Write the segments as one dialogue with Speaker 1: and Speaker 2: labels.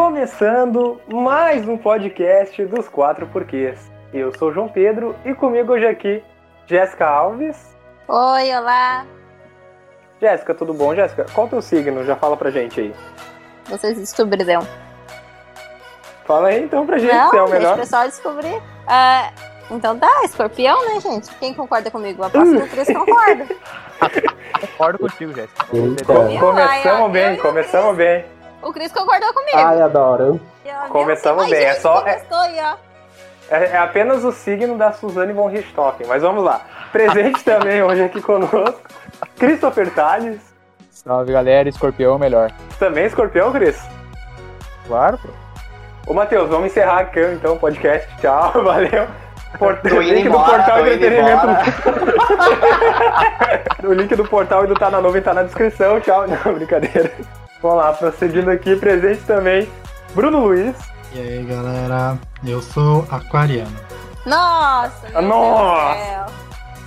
Speaker 1: Começando mais um podcast dos Quatro Porquês. Eu sou o João Pedro e comigo hoje aqui, Jéssica Alves.
Speaker 2: Oi, olá.
Speaker 1: Jéssica, tudo bom? Jéssica, qual é o teu signo? Já fala pra gente aí.
Speaker 2: Vocês descobrirão.
Speaker 1: Fala aí então pra gente,
Speaker 2: Não,
Speaker 1: se é o
Speaker 2: deixa
Speaker 1: melhor.
Speaker 2: o pessoal descobrir. Ah, então tá, escorpião, né, gente? Quem concorda comigo? A próxima Cris concorda.
Speaker 3: Concordo contigo, Jéssica.
Speaker 1: Começamos bem,
Speaker 2: o
Speaker 1: começamos bem.
Speaker 2: O Cris concordou comigo.
Speaker 4: Ai, adoro.
Speaker 1: Começamos bem, é só-
Speaker 2: ó.
Speaker 1: É, é apenas o signo da Suzane von Richthofen, mas vamos lá. Presente também hoje aqui conosco, Christopher Tales.
Speaker 3: Salve, galera. Escorpião é o melhor.
Speaker 1: Também escorpião, Cris?
Speaker 3: Claro, pô.
Speaker 1: Ô, Matheus, vamos encerrar aqui então o podcast. Tchau, valeu. Port...
Speaker 5: Indo
Speaker 1: link do
Speaker 5: embora,
Speaker 1: portal
Speaker 5: tô indo
Speaker 1: entretenimento. o link do portal e do Tá na Nuvem tá na descrição. Tchau. Não, brincadeira. Vamos lá, prosseguindo aqui, presente também, Bruno Luiz.
Speaker 6: E aí galera, eu sou aquariano.
Speaker 2: Nossa, meu
Speaker 1: Nossa.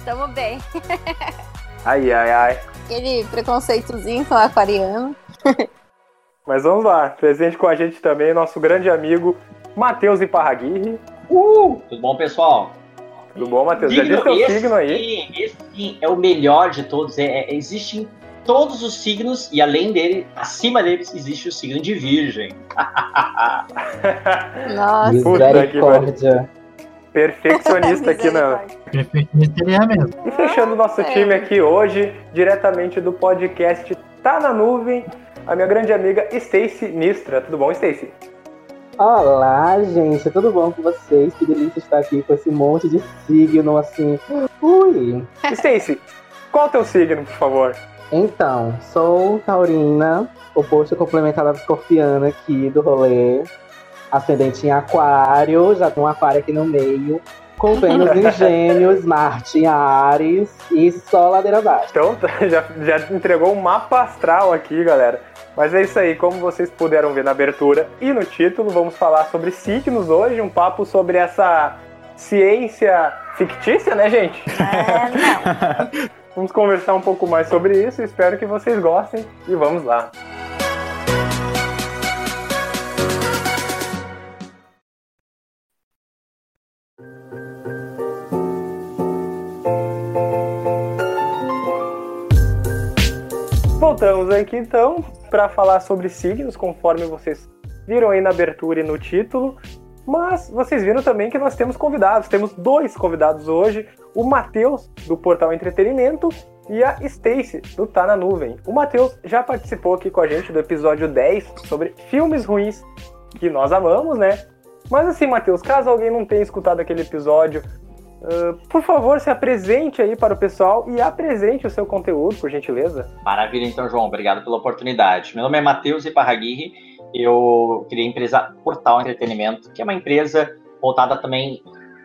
Speaker 2: Tamo bem.
Speaker 1: Ai, ai, ai.
Speaker 2: Aquele preconceitozinho com aquariano.
Speaker 1: Mas vamos lá, presente com a gente também, nosso grande amigo Matheus Iparraguirre.
Speaker 5: Uh, tudo bom, pessoal?
Speaker 1: Tudo bom, Matheus? Já disse teu signo aí?
Speaker 5: sim, esse sim é o melhor de todos. É, é, existem todos os signos e além dele, acima deles, existe o signo de Virgem.
Speaker 2: Nossa.
Speaker 4: Misericórdia.
Speaker 1: Perfeccionista aqui na,
Speaker 6: Perfeitamente seria mesmo.
Speaker 1: E fechando o nosso
Speaker 2: É.
Speaker 1: time aqui hoje, diretamente do podcast Tá na Nuvem, a minha grande amiga Stacy Nistra. Tudo bom, Stacy?
Speaker 4: Olá, gente, tudo bom com vocês? Que delícia estar aqui com esse monte de signo assim. Ui!
Speaker 1: Stacy, qual é o teu signo, por favor?
Speaker 4: Então, sou taurina, oposto complementar da escorpiana aqui do rolê. Ascendente em aquário, já tem um aquário aqui no meio. Com Vênus em gêmeos, Marte em Ares e só ladeira abaixo.
Speaker 1: Então, já, já entregou um mapa astral aqui, galera. Mas é isso aí, como vocês puderam ver na abertura e no título, vamos falar sobre signos hoje, um papo sobre essa ciência fictícia, né, gente?
Speaker 2: É, não.
Speaker 1: Vamos conversar um pouco mais sobre isso, espero que vocês gostem e vamos lá. Voltamos aqui então para falar sobre signos, conforme vocês viram aí na abertura e no título. Mas vocês viram também que nós temos convidados. Temos dois convidados hoje: o Matheus, do Portal Entretenimento, e a Stacy, do Tá na Nuvem. O Matheus já participou aqui com a gente do episódio 10 sobre filmes ruins que nós amamos, né? Mas assim, Matheus, caso alguém não tenha escutado aquele episódio, ah, por favor, se apresente aí para o pessoal e apresente o seu conteúdo, por gentileza.
Speaker 5: Maravilha, então, João. Obrigado pela oportunidade. Meu nome é Matheus Iparraguirre. Eu criei a empresa Portal Entretenimento, que é uma empresa voltada também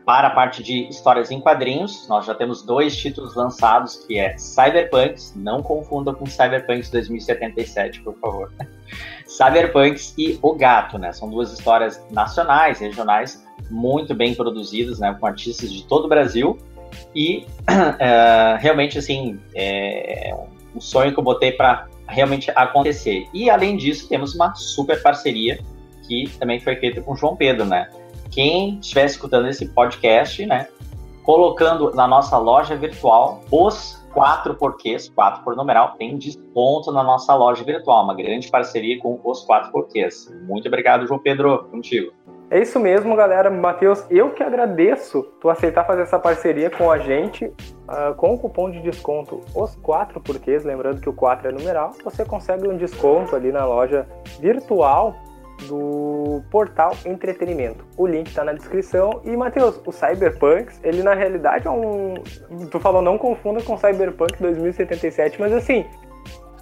Speaker 5: para a parte de histórias em quadrinhos. Nós já temos dois títulos lançados, que é Cyberpunks, não confunda com Cyberpunks 2077, por favor. Cyberpunks e O Gato, né? São duas histórias nacionais, regionais, muito bem produzidas, né? Com artistas de todo o Brasil. E eh, realmente, assim, é um sonho que eu botei para realmente acontecer. E além disso, temos uma super parceria que também foi feita com o João Pedro, né? Quem estiver escutando esse podcast, né? Colocando na nossa loja virtual os quatro porquês, quatro por numeral, tem desconto na nossa loja virtual, uma grande parceria com os quatro porquês. Muito obrigado, João Pedro, contigo.
Speaker 1: É isso mesmo, galera. Matheus, eu que agradeço tu aceitar fazer essa parceria com a gente. ah, com o cupom de desconto os quatro porquês, lembrando que o 4 é numeral, você consegue um desconto ali na loja virtual do portal Entretenimento. O link tá na descrição. E, Matheus, o Cyberpunks, ele na realidade é um. Tu falou não confunda com Cyberpunk 2077, mas assim.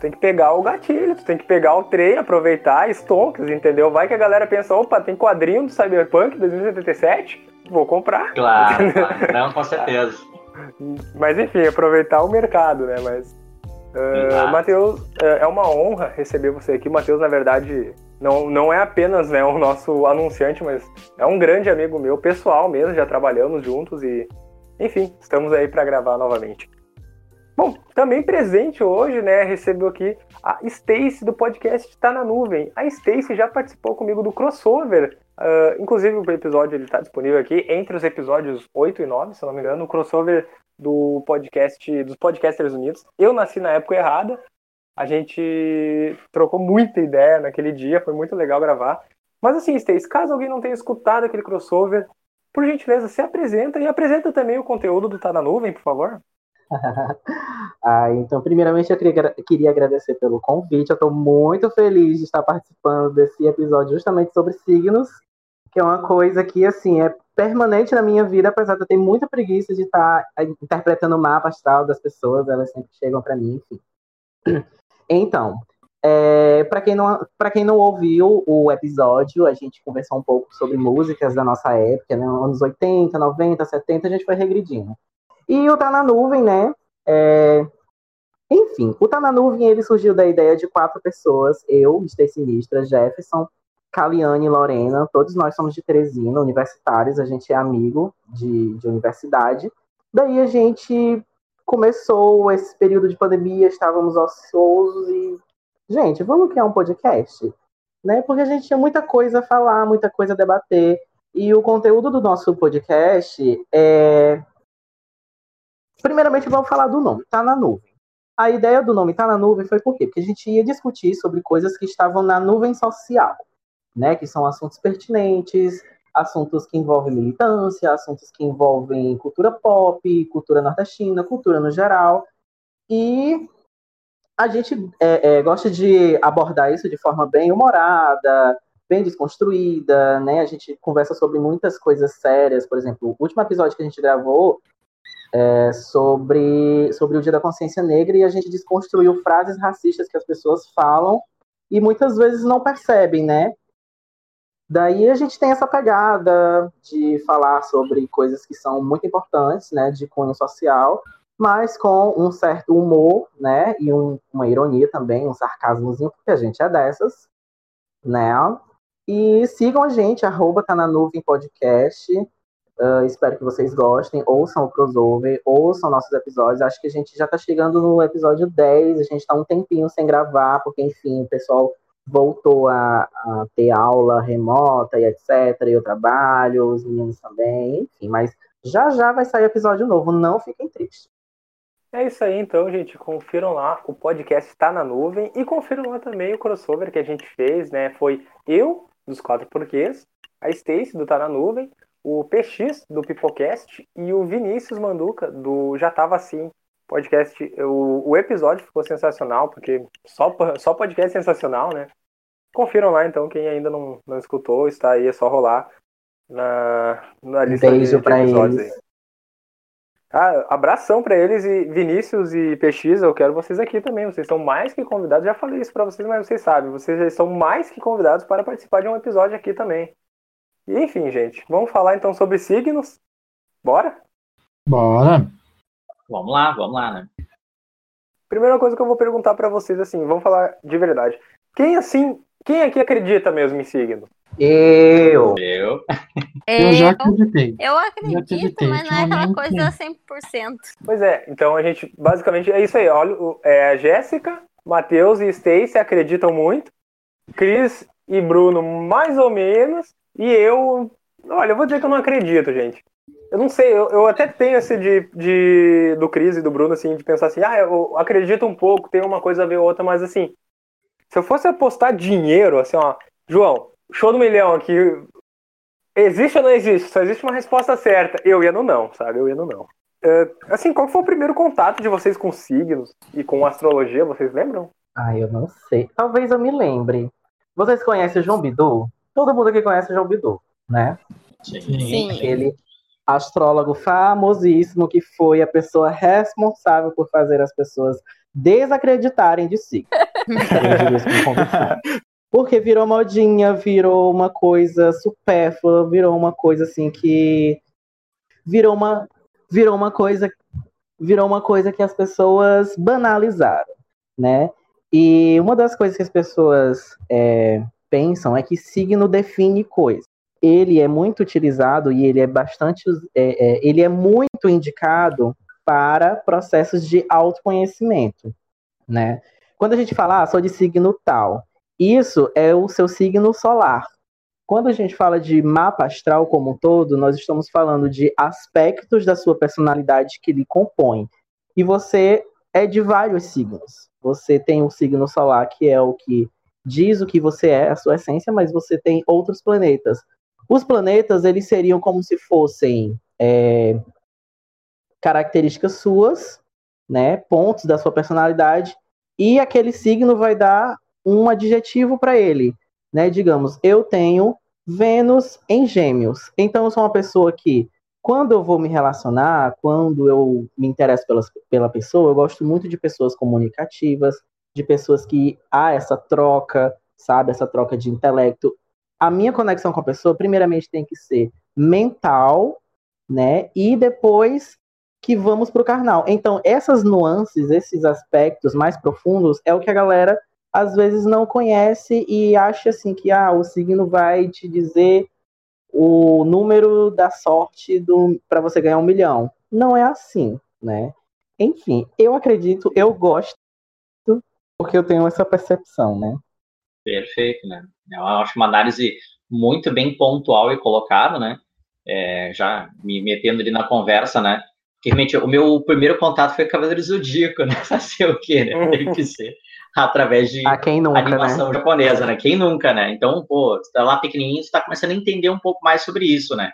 Speaker 1: Tem que pegar o gatilho, tu tem que pegar o trem, aproveitar, stonks, entendeu? Vai que a galera pensa, opa, tem quadrinho do Cyberpunk 2077? Vou comprar.
Speaker 5: Claro, claro. não, com certeza.
Speaker 1: Mas enfim, aproveitar o mercado, né? Mas. Uh. Matheus, uh, é uma honra receber você aqui. Matheus, na verdade, não, não é apenas né, o nosso anunciante, mas é um grande amigo meu, pessoal mesmo, já trabalhamos juntos e, enfim, estamos aí para gravar novamente. Bom, também presente hoje, né? Recebeu aqui a Stacy do podcast Tá na Nuvem. A Stacy já participou comigo do crossover. Uh, inclusive, o episódio ele tá disponível aqui entre os episódios 8 e 9, se não me engano, o crossover do podcast dos Podcasters Unidos. Eu nasci na época errada. A gente trocou muita ideia naquele dia, foi muito legal gravar. Mas assim, Stacy, caso alguém não tenha escutado aquele crossover, por gentileza, se apresenta e apresenta também o conteúdo do Tá na Nuvem, por favor.
Speaker 4: ah, então, primeiramente, eu queria, queria agradecer pelo convite. Eu estou muito feliz de estar participando desse episódio justamente sobre signos, que é uma coisa que, assim, é permanente na minha vida, apesar de eu ter muita preguiça de estar interpretando o mapa astral das pessoas, elas sempre chegam para mim, enfim. Então, é, para quem, não, quem não ouviu o episódio, a gente conversou um pouco sobre músicas da nossa época, né? Anos 80, 90, 70, a gente foi regredindo. E o Tá na Nuvem, né? É... Enfim, o Tá na Nuvem ele surgiu da ideia de quatro pessoas: eu, Stay Sinistra, Jefferson, Caliane e Lorena. Todos nós somos de Teresina, universitários, a gente é amigo de, de universidade. Daí a gente começou esse período de pandemia, estávamos ociosos e, gente, vamos criar um podcast? Né? Porque a gente tinha muita coisa a falar, muita coisa a debater. E o conteúdo do nosso podcast é Primeiramente, vamos falar do nome, tá na nuvem. A ideia do nome tá na nuvem foi por quê? Porque a gente ia discutir sobre coisas que estavam na nuvem social, né? Que são assuntos pertinentes, assuntos que envolvem militância, assuntos que envolvem cultura pop, cultura nordestina, cultura no geral. E a gente é, é, gosta de abordar isso de forma bem humorada, bem desconstruída, né? A gente conversa sobre muitas coisas sérias, por exemplo, o último episódio que a gente gravou é, sobre, sobre o Dia da Consciência Negra e a gente desconstruiu frases racistas que as pessoas falam e muitas vezes não percebem, né? Daí a gente tem essa pegada de falar sobre coisas que são muito importantes, né, de cunho social, mas com um certo humor, né, e um, uma ironia também, um sarcasmozinho, porque a gente é dessas, né? E sigam a gente, arroba tá na nuvem podcast, Uh, espero que vocês gostem, ouçam o crossover, ouçam nossos episódios. Acho que a gente já está chegando no episódio 10, a gente está um tempinho sem gravar, porque, enfim, o pessoal voltou a, a, ter aula remota e etc. E eu trabalho, os meninos também, enfim, mas já já vai sair episódio novo, não fiquem tristes.
Speaker 1: É isso aí, então, gente. Confiram lá, o podcast está na nuvem e confiram lá também o crossover que a gente fez, né? Foi eu, dos quatro porquês, a Stacy, do Tá na Nuvem, o PX do Pipocast e o Vinícius Manduca do Já Tava Assim podcast. O, o episódio ficou sensacional, porque só, só podcast sensacional, né? Confiram lá então, quem ainda não, não escutou, está aí, é só rolar na, na lista
Speaker 4: Beijo de, de episódios eles. aí.
Speaker 1: Ah, abração para eles e Vinícius e PX, eu quero vocês aqui também. Vocês são mais que convidados. Já falei isso para vocês, mas vocês sabem, vocês já são mais que convidados para participar de um episódio aqui também. E enfim, gente, vamos falar então sobre signos? Bora?
Speaker 6: Bora.
Speaker 5: Vamos lá, vamos lá, né?
Speaker 1: Primeira coisa que eu vou perguntar para vocês assim, vamos falar de verdade. Quem assim, quem aqui acredita mesmo em signo?
Speaker 4: Eu.
Speaker 5: Eu.
Speaker 6: Eu já acreditei.
Speaker 2: Eu acredito,
Speaker 6: acreditei,
Speaker 2: mas não é aquela coisa 100%.
Speaker 1: Pois é, então a gente basicamente é isso aí. Olha, é, a Jéssica, Matheus e Stacy acreditam muito. Cris e Bruno mais ou menos. E eu, olha, eu vou dizer que eu não acredito, gente. Eu não sei, eu, eu até tenho esse de, de do Cris e do Bruno, assim, de pensar assim, ah, eu acredito um pouco, tem uma coisa a ver outra, mas assim, se eu fosse apostar dinheiro, assim, ó, João, show do milhão aqui, existe ou não existe? Só existe uma resposta certa. Eu ia no não, sabe? Eu ia no não. Uh, assim, qual foi o primeiro contato de vocês com signos e com astrologia? Vocês lembram?
Speaker 4: Ah, eu não sei. Talvez eu me lembre. Vocês conhecem o João Bidu? Todo mundo que conhece o João Bidu, né?
Speaker 5: Sim.
Speaker 2: Sim.
Speaker 4: Aquele astrólogo famosíssimo que foi a pessoa responsável por fazer as pessoas desacreditarem de si. Porque virou modinha, virou uma coisa supérflua, virou uma coisa assim que virou uma virou uma coisa virou uma coisa que as pessoas banalizaram, né? E uma das coisas que as pessoas é, pensam é que signo define coisa. Ele é muito utilizado e ele é bastante, é, é, ele é muito indicado para processos de autoconhecimento, né? Quando a gente fala, ah, sou de signo tal, isso é o seu signo solar. Quando a gente fala de mapa astral como um todo, nós estamos falando de aspectos da sua personalidade que lhe compõem. E você é de vários signos. Você tem o signo solar, que é o que diz o que você é, a sua essência, mas você tem outros planetas. Os planetas, eles seriam como se fossem é, características suas, né, pontos da sua personalidade, e aquele signo vai dar um adjetivo para ele, né? Digamos, eu tenho Vênus em Gêmeos. Então eu sou uma pessoa que quando eu vou me relacionar, quando eu me interesso pela, pela pessoa, eu gosto muito de pessoas comunicativas, de pessoas que há essa troca, sabe, essa troca de intelecto. A minha conexão com a pessoa, primeiramente, tem que ser mental, né? E depois que vamos para o carnal. Então, essas nuances, esses aspectos mais profundos, é o que a galera às vezes não conhece e acha assim que ah, o signo vai te dizer o número da sorte para você ganhar um milhão. Não é assim, né? Enfim, eu acredito, eu gosto porque eu tenho essa percepção, né?
Speaker 5: Perfeito, né? Eu acho uma análise muito bem pontual e colocada, né? É, já me metendo ali na conversa, né? Porque realmente o meu primeiro contato foi Cavaleiro Zodíaco, né? Fazer o quê, né? Tem que ser através de
Speaker 4: nunca,
Speaker 5: animação
Speaker 4: né?
Speaker 5: japonesa, né? Quem nunca, né? Então, pô, você tá lá pequenininho, você tá começando a entender um pouco mais sobre isso, né?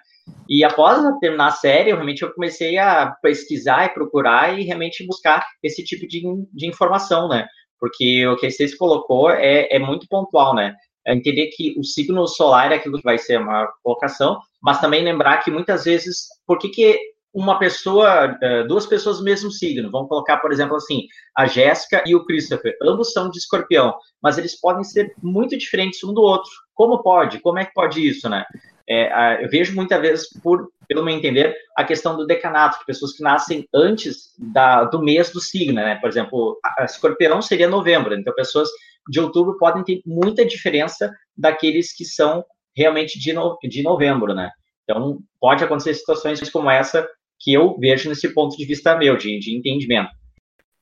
Speaker 5: E após terminar a série, eu, realmente eu comecei a pesquisar e procurar e realmente buscar esse tipo de, de informação, né? Porque o que vocês colocou é, é muito pontual, né? É entender que o signo solar é aquilo que vai ser uma colocação, mas também lembrar que muitas vezes, por que, que uma pessoa, eh, duas pessoas do mesmo signo, vamos colocar, por exemplo, assim, a Jéssica e o Christopher, ambos são de escorpião, mas eles podem ser muito diferentes um do outro. Como pode? Como é que pode isso, né? É, eu vejo muitas vezes, por, pelo meu entender, a questão do decanato, de pessoas que nascem antes da, do mês do signo, né? Por exemplo, a, escorpião seria novembro, então pessoas de outubro podem ter muita diferença daqueles que são realmente de, no, de novembro, né? Então, pode acontecer situações como essa que eu vejo nesse ponto de vista meu, de, de entendimento.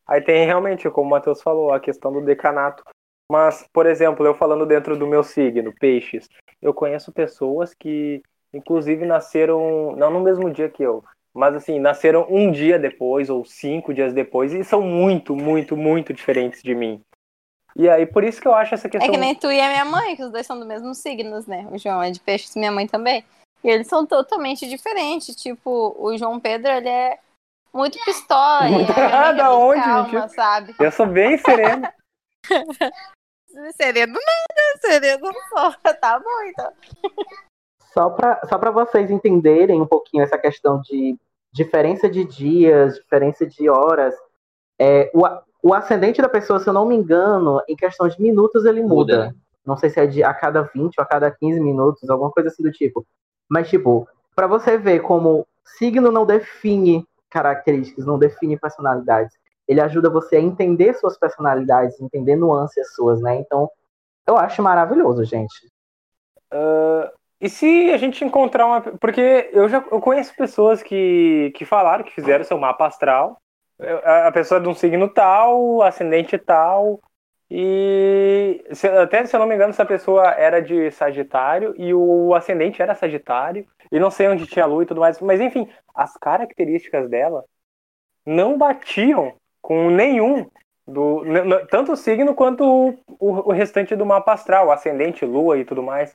Speaker 1: Aí tem realmente, como o Matheus falou, a questão do decanato. Mas, por exemplo, eu falando dentro do meu signo, peixes, eu conheço pessoas que, inclusive, nasceram, não no mesmo dia que eu, mas assim, nasceram um dia depois ou cinco dias depois e são muito, muito, muito diferentes de mim. E aí, por isso que eu acho essa questão.
Speaker 2: É que nem tu e a minha mãe, que os dois são do mesmo signos, né? O João é de peixes e minha mãe também. E eles são totalmente diferentes. Tipo, o João Pedro, ele é muito pistola.
Speaker 1: É da onde,
Speaker 2: calma, sabe?
Speaker 1: Eu sou bem sereno.
Speaker 2: sereno nada, sereno só. Tá bom, então.
Speaker 4: Só para só pra vocês entenderem um pouquinho essa questão de diferença de dias, diferença de horas, é, o, o ascendente da pessoa, se eu não me engano, em questão de minutos ele muda. muda. Não sei se é de a cada 20 ou a cada 15 minutos, alguma coisa assim do tipo. Mas, tipo, para você ver como signo não define características, não define personalidades. Ele ajuda você a entender suas personalidades, entender nuances suas, né? Então, eu acho maravilhoso, gente.
Speaker 1: Uh, e se a gente encontrar uma. Porque eu já eu conheço pessoas que, que falaram que fizeram seu mapa astral. A pessoa é de um signo tal, ascendente tal, e se, até se eu não me engano, essa pessoa era de Sagitário e o ascendente era Sagitário. E não sei onde tinha lua e tudo mais. Mas enfim, as características dela não batiam com nenhum do tanto o signo quanto o, o, o restante do mapa astral, ascendente, lua e tudo mais.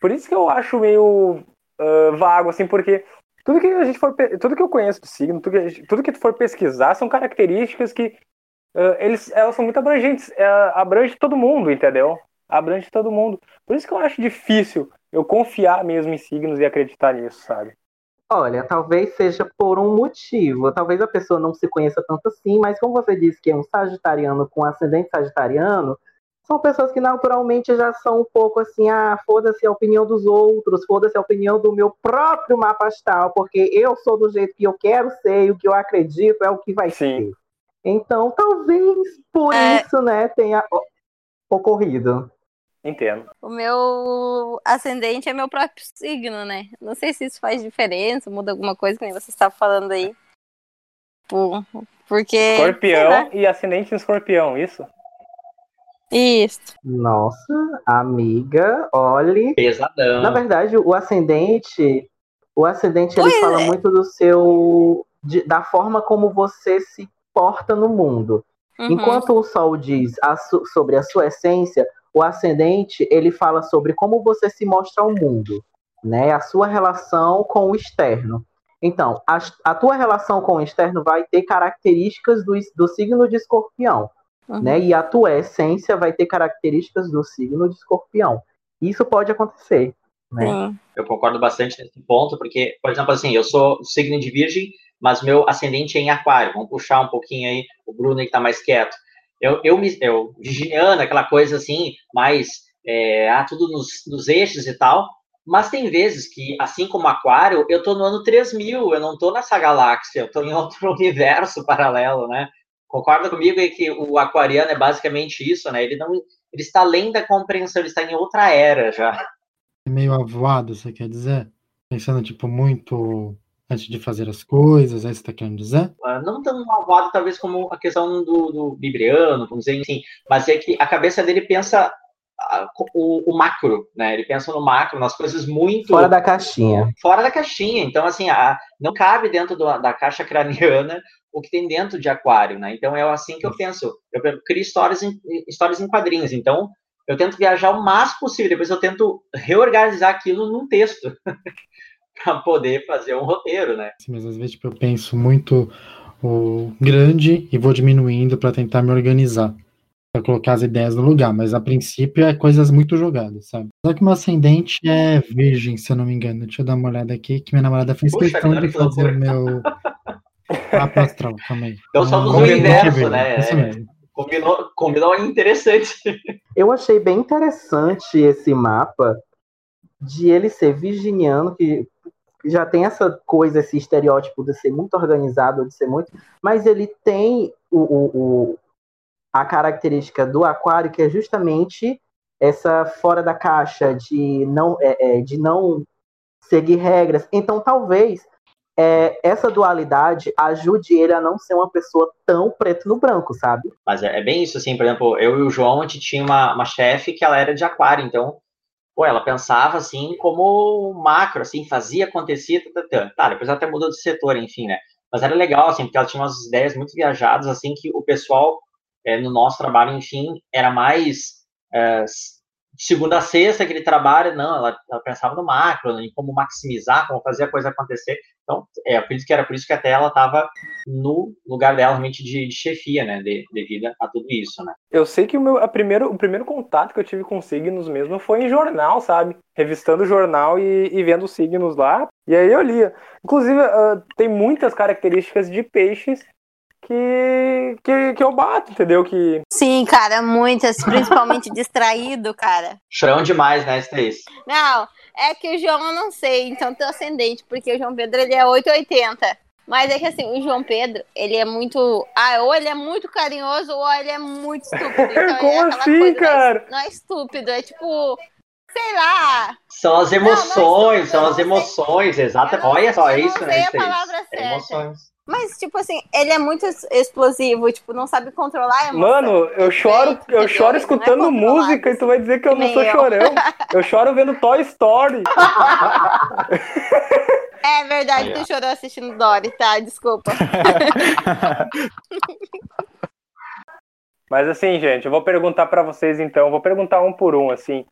Speaker 1: Por isso que eu acho meio uh, vago, assim, porque tudo que a gente for, tudo que eu conheço do signo, tudo que, tudo que tu for pesquisar são características que uh, eles, elas são muito abrangentes, uh, abrange todo mundo, entendeu? Abrange todo mundo. Por isso que eu acho difícil eu confiar mesmo em signos e acreditar nisso, sabe?
Speaker 4: Olha, talvez seja por um motivo. Talvez a pessoa não se conheça tanto assim, mas como você disse que é um sagitariano com ascendente sagitariano, são pessoas que naturalmente já são um pouco assim, ah, foda-se a opinião dos outros, foda-se a opinião do meu próprio mapa astral, porque eu sou do jeito que eu quero ser e o que eu acredito é o que vai Sim. ser. Então, talvez por é... isso, né, tenha ocorrido.
Speaker 1: Entendo.
Speaker 2: O meu ascendente é meu próprio signo, né? Não sei se isso faz diferença, muda alguma coisa, que nem você estava falando aí. porque.
Speaker 1: Escorpião e ascendente em escorpião, isso?
Speaker 2: Isso.
Speaker 4: Nossa, amiga, olhe.
Speaker 5: Pesadão.
Speaker 4: Na verdade, o ascendente, o ascendente ele
Speaker 2: Pois
Speaker 4: fala
Speaker 2: é.
Speaker 4: muito do seu, de- da forma como você se porta no mundo.
Speaker 2: Uhum.
Speaker 4: Enquanto o Sol diz a su- sobre a sua essência, o ascendente ele fala sobre como você se mostra ao mundo, né? A sua relação com o externo. Então, a, a tua relação com o externo vai ter características do, do signo de escorpião,
Speaker 2: Uhum.
Speaker 4: né? E a tua essência vai ter características do signo de escorpião. Isso pode acontecer, né?
Speaker 2: Sim.
Speaker 5: Eu concordo bastante nesse ponto, porque, por exemplo, assim, eu sou signo de virgem, mas meu ascendente é em aquário. Vamos puxar um pouquinho aí o Bruno que tá mais quieto. Eu, eu, me, eu virginiana, aquela coisa assim, mais, é, ah, tudo nos, nos eixos e tal, mas tem vezes que, assim como aquário, eu tô no ano 3000, eu não tô nessa galáxia, eu tô em outro universo paralelo, né? Concorda comigo aí que o aquariano é basicamente isso, né? Ele não, ele está além da compreensão, ele está em outra era já.
Speaker 6: É meio avoado, você quer dizer? Pensando, tipo, muito antes de fazer as coisas, é isso que você tá querendo dizer?
Speaker 5: Ah, não tão malvado, talvez, como a questão do, do Libriano, vamos dizer assim, mas é que a cabeça dele pensa ah, o, o macro, né? Ele pensa no macro, nas coisas muito
Speaker 4: Fora da caixinha.
Speaker 5: fora da caixinha. Então, assim, a- não cabe dentro do- da caixa craniana o que tem dentro de aquário, né? Então, é assim que eu penso. Eu crio histórias em, histórias em quadrinhos. Então, eu tento viajar o máximo possível. Depois eu tento reorganizar aquilo num texto para poder fazer um roteiro, né?
Speaker 6: Assim, mas às vezes tipo, eu penso muito o grande e vou diminuindo para tentar me organizar. Pra colocar as ideias no lugar, mas a princípio é coisas muito jogadas, sabe? Só que meu ascendente é virgem, se eu não me engano. Deixa eu dar uma olhada aqui, que minha namorada fez
Speaker 5: Puxa,
Speaker 6: questão de fazer o meu mapa astral também.
Speaker 5: Então, somos
Speaker 6: Ah,
Speaker 5: o inverso,
Speaker 6: virgem,
Speaker 5: né?
Speaker 6: Isso
Speaker 5: É.
Speaker 6: mesmo.
Speaker 5: Combinou, combinou interessante.
Speaker 4: Eu achei bem interessante esse mapa de ele ser virginiano, que já tem essa coisa, esse estereótipo de ser muito organizado, de ser muito. Mas ele tem o, o- o- a característica do aquário, que é justamente essa fora da caixa, de não, é, é, de não seguir regras. Então, talvez é, essa dualidade ajude ele a não ser uma pessoa tão preto no branco, sabe?
Speaker 5: Mas é, é bem isso, assim, por exemplo, eu e o João, a gente tinha uma, uma chefe que ela era de aquário, então, pô, ela pensava, assim, como macro, assim, fazia, acontecia, tá, tá, tá. Depois ela até mudou de setor, enfim, né? Mas era legal, assim, porque ela tinha umas ideias muito viajadas, assim, que o pessoal, é, no nosso trabalho, enfim, era mais é, de segunda a sexta aquele trabalho, não, ela, ela pensava no macro, em como maximizar, como fazer a coisa acontecer. Então, é, eu acredito que era por isso que até ela estava no lugar dela realmente de, de chefia, né, de- devido a tudo isso, né.
Speaker 1: Eu sei que o, meu, a primeiro, o primeiro contato que eu tive com signos mesmo foi em jornal, sabe? Revistando o jornal e, e vendo os signos lá. E aí eu lia. Inclusive, ah, tem muitas características de peixes que, que, que eu bato, entendeu? Que
Speaker 2: Sim, cara, muitas, principalmente distraído, cara.
Speaker 5: Chorão demais, né, Stace?
Speaker 2: Não, é que o João eu não sei, então teu ascendente, porque o João Pedro ele é 880. Mas é que assim, o João Pedro, ele é muito. Ah, ou ele é muito carinhoso, ou ele é muito estúpido. Então,
Speaker 1: Como
Speaker 2: é
Speaker 1: assim,
Speaker 2: coisa, não é-
Speaker 1: cara?
Speaker 2: Não é estúpido, é tipo. Sei lá.
Speaker 5: São as
Speaker 2: Não, não é
Speaker 5: emoções,
Speaker 2: isso,
Speaker 5: são as
Speaker 2: sei.
Speaker 5: emoções,
Speaker 2: não-
Speaker 5: Olha só, é
Speaker 2: eu não
Speaker 5: isso,
Speaker 2: sei
Speaker 5: né,
Speaker 2: a
Speaker 5: Stace?
Speaker 2: palavra
Speaker 5: É
Speaker 2: certa.
Speaker 5: emoções.
Speaker 2: Mas, tipo assim, ele é muito explosivo, tipo, não sabe controlar a emoção.
Speaker 1: Mano, eu choro, eu choro
Speaker 2: é
Speaker 1: escutando
Speaker 2: controlado,
Speaker 1: música e tu vai dizer que eu não sou
Speaker 2: eu.
Speaker 1: chorão. Eu choro vendo Toy Story.
Speaker 2: É verdade, tu chorou assistindo Dory, tá? Desculpa.
Speaker 1: Mas assim, gente, eu vou perguntar pra vocês então, vou perguntar um por um, assim.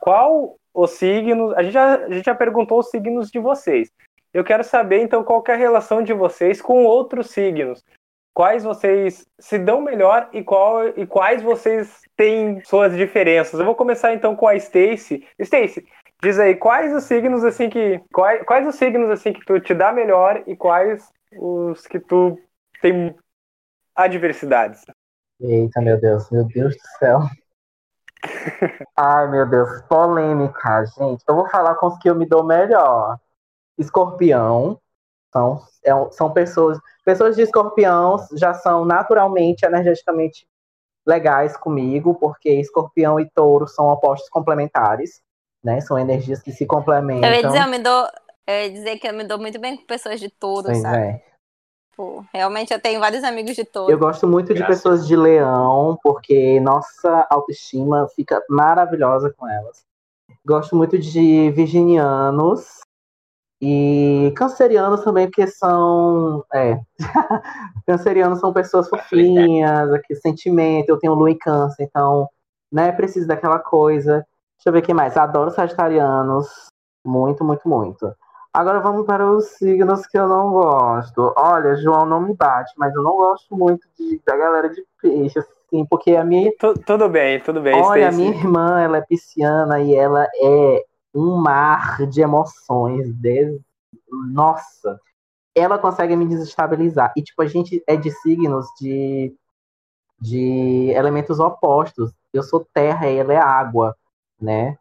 Speaker 1: Qual os signos. A gente, já, a gente já perguntou os signos de vocês. Eu quero saber, então, qual é a relação de vocês com outros signos. Quais vocês se dão melhor e, qual, e quais vocês têm suas diferenças. Eu vou começar então com a Stacy. Stacy, diz aí, quais os signos assim que. Quais, quais os signos assim que tu te dá melhor e quais os que tu tem adversidades?
Speaker 4: Eita, meu Deus, meu Deus do céu. Ai, meu Deus, polêmica, gente. Eu vou falar com os que eu me dou melhor. Escorpião. São, é um- são pessoas. Pessoas de escorpião já são naturalmente, energeticamente legais comigo, porque escorpião e touro são opostos complementares, né? São energias que se complementam.
Speaker 2: Eu ia dizer, eu me dou. Eu ia dizer que eu me dou muito bem com pessoas de touro,
Speaker 4: Pois
Speaker 2: sabe?
Speaker 4: é.
Speaker 2: Pô, realmente eu tenho vários amigos de todos.
Speaker 4: Eu gosto muito de
Speaker 5: Graças.
Speaker 4: pessoas de leão, porque nossa autoestima fica maravilhosa com elas. Gosto muito de virginianos e cancerianos também, porque são. É. cancerianos são pessoas fofinhas, aqui, sentimento. Eu tenho lua em câncer, então, né, preciso daquela coisa. Deixa eu ver o que mais. Adoro sagitarianos. Muito, muito, muito. Agora vamos para os signos que eu não gosto. Olha, João não me bate, mas eu não gosto muito de- da galera de peixe, assim, porque a minha
Speaker 1: Tu- tudo bem, tudo bem.
Speaker 4: Olha, a minha irmã, ela é pisciana e ela é um mar de emoções. des- Nossa, ela consegue me desestabilizar. E, tipo, a gente é de signos de, de elementos opostos. Eu sou terra e ela é água, né?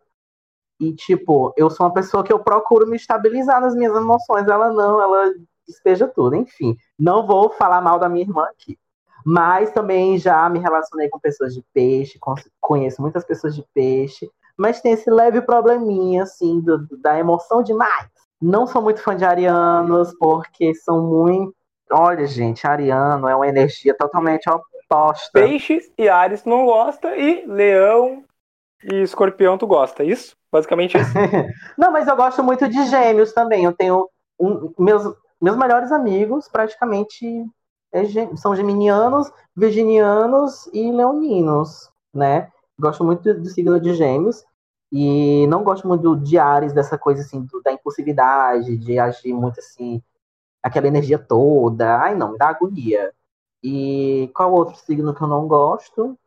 Speaker 4: E, tipo, eu sou uma pessoa que eu procuro me estabilizar nas minhas emoções. Ela não, ela despeja tudo. Enfim, não vou falar mal da minha irmã aqui. Mas também já me relacionei com pessoas de peixe, con- conheço muitas pessoas de peixe, mas tem esse leve probleminha, assim, do- da emoção demais. Não sou muito fã de arianos, porque são muito. Olha, gente, ariano é uma energia totalmente oposta.
Speaker 1: Peixes e Ares não gosta e Leão e Escorpião tu gosta, isso? Basicamente isso.
Speaker 4: Não, mas eu gosto muito de gêmeos também. Eu tenho um- meus, meus melhores amigos, praticamente é são geminianos, virginianos e leoninos, né? Gosto muito do, signo de gêmeos e não gosto muito de Ares, dessa coisa assim, do- da impulsividade, de agir muito assim, aquela energia toda. Ai, não, me dá agonia. E qual outro signo que eu não gosto?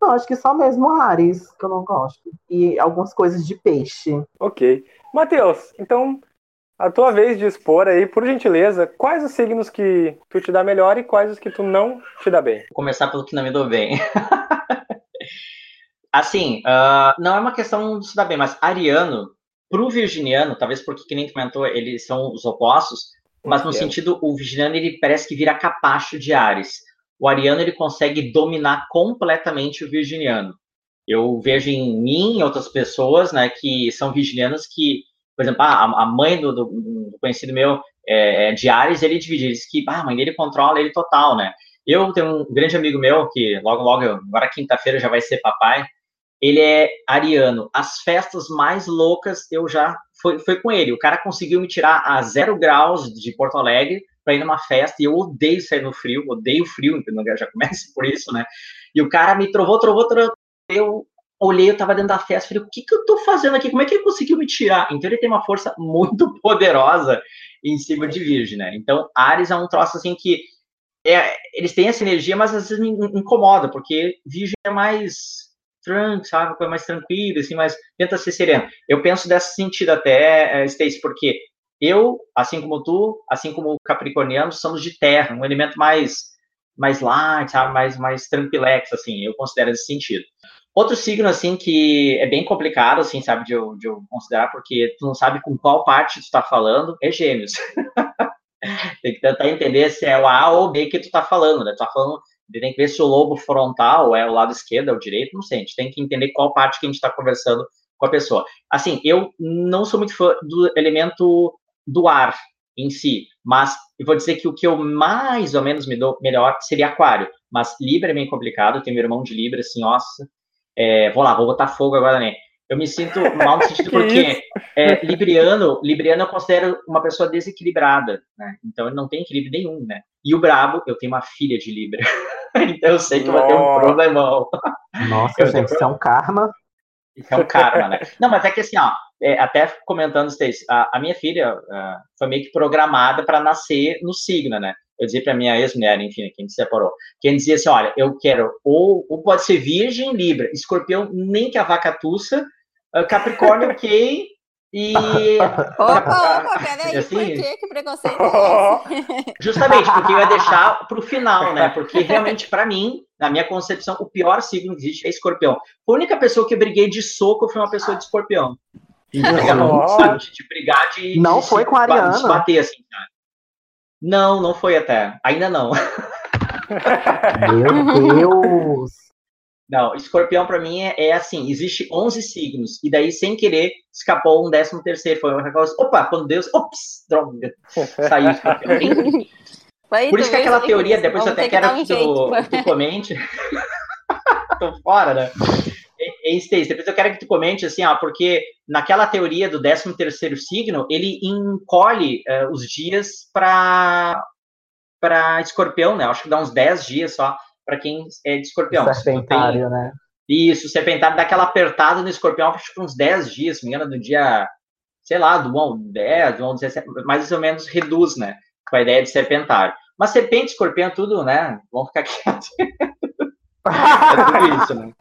Speaker 4: Não, acho que só mesmo Ares que eu não gosto. E algumas coisas de peixe.
Speaker 1: ok. Matheus, então a tua vez de expor aí, por gentileza, quais os signos que tu te dá melhor e quais os que tu não te dá bem?
Speaker 5: Vou começar pelo que não me dou bem. assim, ah, não é uma questão de se dar bem, mas ariano, pro virginiano, talvez porque, que nem comentou, eles são os opostos, mas no sentido, o virginiano, ele parece que vira capacho de Ares. O ariano, ele consegue dominar completamente o virginiano. Eu vejo em mim e outras pessoas, né, que são virginianos que, por exemplo, ah, a, mãe do, do- do conhecido meu é, é de Ares, ele divide, ele diz que ah, a mãe dele controla ele total, né? Eu tenho um grande amigo meu, que logo, logo, agora quinta-feira já vai ser papai, ele é ariano. As festas mais loucas eu já foi, foi com ele. O cara conseguiu me tirar a zero graus de Porto Alegre para ir numa festa e eu odeio sair no frio, odeio frio, entendeu? Já começa por isso, né? E o cara me trovou, trovou, trovou. Eu olhei, eu tava dentro da festa, falei, o que que eu tô fazendo aqui? Como é que ele conseguiu me tirar? Então ele tem uma força muito poderosa em cima de Virgem, né? Então Ares é um troço assim que é, eles têm essa energia, mas às vezes me in- incomoda, porque Virgem é mais tranquilo, sabe? Coisa mais tranquila, assim, mas tenta ser sereno. Eu penso desse sentido até, eh, Stacy, porque eu, assim como tu, assim como o Capricorniano, somos de terra, um elemento mais mais light, sabe? Mais, mais tranquilex, assim, eu considero esse sentido. Outro signo, assim, que é bem complicado, assim, sabe, de eu, de eu considerar, porque tu não sabe com qual parte tu tá falando, é gêmeos. tem que tentar entender se é o A ou o B que tu tá falando, né? Tu tá falando, tem que ver se o lobo frontal é o lado esquerdo, é o direito, não sei, a gente tem que entender qual parte que a gente tá conversando com a pessoa. Assim, eu não sou muito fã do elemento do ar em si, mas eu vou dizer que o que eu mais ou menos me dou melhor seria aquário, mas Libra é bem complicado, eu tenho meu irmão de Libra, assim, nossa, é, vou lá, vou botar fogo agora, né? Eu me sinto mal no sentido
Speaker 1: Que
Speaker 5: porque é, libriano, libriano eu considero uma pessoa desequilibrada, né? Então ele não tem equilíbrio nenhum, né? E o brabo, eu tenho uma filha de Libra. então eu sei que vai ter um
Speaker 1: Nossa.
Speaker 5: problemão.
Speaker 4: Nossa,
Speaker 5: Eu
Speaker 4: gente, isso é um karma.
Speaker 5: Isso é um karma, né? Não, mas é que assim, ó, é, até comentando, Stacy, a, a minha filha ah, foi meio que programada para nascer no signo, né? Eu dizia para minha ex-mulher, enfim, quem se separou, quem dizia assim, olha, eu quero, ou, ou pode ser virgem, libra, escorpião, nem que a vaca tussa, ah, capricórnio, ok, e
Speaker 2: Opa, opa, peraí,
Speaker 5: Assim?
Speaker 2: por quê? Que preconceito é esse?
Speaker 5: Justamente, porque eu ia deixar pro final, né? Porque realmente, para mim, na minha concepção, o pior signo que existe é escorpião. A única pessoa que eu briguei de soco foi uma pessoa de escorpião. Sabe? De, de brigar de.
Speaker 4: Não
Speaker 5: de
Speaker 4: foi com a Ariana?
Speaker 5: de se bater, assim, cara. Não, não foi até. Ainda não.
Speaker 4: Meu Deus!
Speaker 5: Não, escorpião pra mim é, é assim, existe 11 signos, e daí, sem querer, escapou um décimo terceiro. Foi uma coisa, opa, quando Deus, ops, droga, saiu escorpião. Por isso que aquela
Speaker 2: vê,
Speaker 5: teoria, depois eu até
Speaker 2: que
Speaker 5: quero
Speaker 2: dar um
Speaker 5: que tu,
Speaker 2: jeito.
Speaker 5: tu comente. Tô fora, né? E, e, Stacy, depois eu quero que tu comente assim, ó, porque naquela teoria do 13 terceiro signo, ele encolhe eh, os dias para para escorpião, né? Acho que dá uns 10 dias só para quem é de escorpião. Se tu tem-
Speaker 4: Serpentário, né?
Speaker 5: Isso, o serpentário dá aquela apertada no escorpião, acho que uns 10 dias, se me engano, do dia, sei lá, do 1 ao 10, do 1 ao 17, mais ou menos reduz, né? Com a ideia de serpentário. Mas serpente, escorpião, tudo, né? Vamos ficar quietos. é tudo isso, né?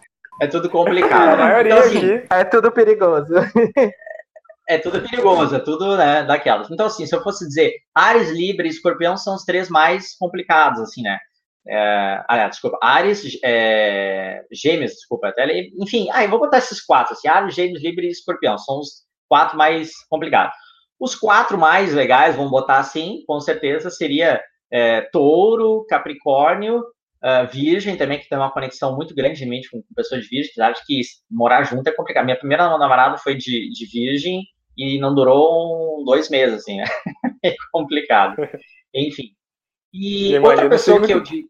Speaker 5: É tudo complicado. Né? Então, assim.
Speaker 4: É tudo perigoso.
Speaker 5: é tudo perigoso, é tudo, né, daquelas. Então, assim, se eu fosse dizer, Ares, Libra e Escorpião são os três mais complicados, assim, né? É, aliás, desculpa, Ares, é, Gêmeos, desculpa, até, enfim, ah, eu vou botar esses quatro, assim, Ares, Gêmeos, Libra e Escorpião, são os quatro mais complicados. Os quatro mais legais, vamos botar assim, com certeza, seria é, Touro, Capricórnio, ah, Virgem também, que tem uma conexão muito grande de mente com pessoas de Virgem, apesar de que morar junto é complicado. Minha primeira namorada foi de, de Virgem e não durou um- dois meses, assim, né? É complicado. Enfim. E
Speaker 1: Imagina
Speaker 5: outra pessoa que eu digo.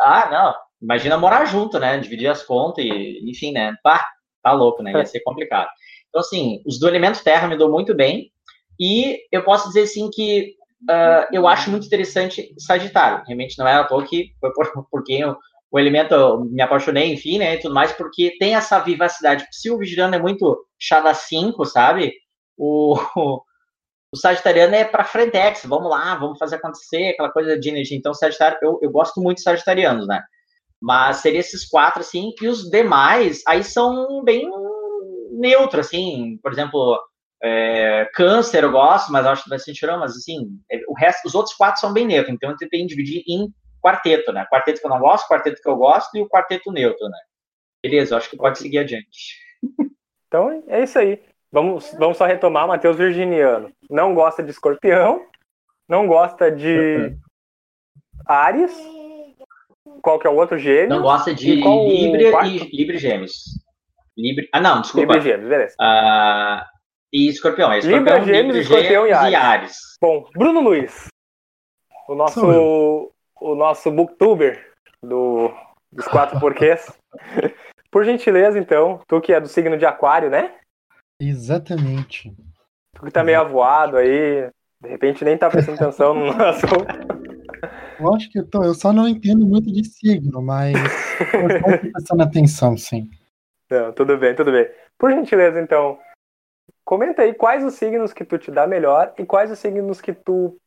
Speaker 5: Ah, não. Imagina morar junto, né? Dividir as contas e, enfim, né? Pá, tá louco, né? Ia ser complicado. Então, assim, os do elemento terra me dou muito bem. E eu posso dizer, assim, que ah, eu acho muito interessante Sagitário. Realmente não é à toa que foi por, por quem eu, o elemento eu me apaixonei, enfim, né? E tudo mais, porque tem essa vivacidade. Se o Vigilano é muito chada 5, sabe? O Sagitariano é para frentex, vamos lá, vamos fazer acontecer, aquela coisa de energia. Então, Sagitário, eu, eu gosto muito de Sagitarianos, né? Mas seria esses quatro, assim, e os demais, aí são bem neutro, assim, por exemplo, é, câncer eu gosto, mas eu acho que vai ser tirão, mas assim, é, o resto, os outros quatro são bem neutros, então eu tentei dividir em quarteto, né? Quarteto que eu não gosto, quarteto que eu gosto e o quarteto neutro, né? Beleza, eu acho que pode seguir adiante.
Speaker 1: Então é isso aí. Vamos, vamos só retomar. Matheus Virginiano não gosta de escorpião, não gosta de Ares. Qual que é o outro gêmeo?
Speaker 5: Não gosta de
Speaker 1: E
Speaker 5: Libra
Speaker 1: quarto?
Speaker 5: e Libra e Gêmeos. Libra, ah, não, desculpa.
Speaker 1: Libra e gêmeos, beleza.
Speaker 5: Ah, e escorpião, é escorpião,
Speaker 1: Libra, Gêmeos, Escorpião e
Speaker 5: Gêmeos
Speaker 1: Áries. Bom, Bruno Luiz. O nosso, o nosso booktuber do, dos quatro porquês. Por gentileza, então, tu que é do signo de aquário, né?
Speaker 6: Exatamente.
Speaker 1: Tu que tá meio avoado aí, de repente nem tá prestando atenção no nosso.
Speaker 6: Eu acho que eu, tô, eu só não entendo muito de signo, mas eu tô prestando atenção, sim.
Speaker 1: Não, tudo bem, tudo bem. Por gentileza, então, comenta aí quais os signos que tu te dá melhor e quais os signos que tu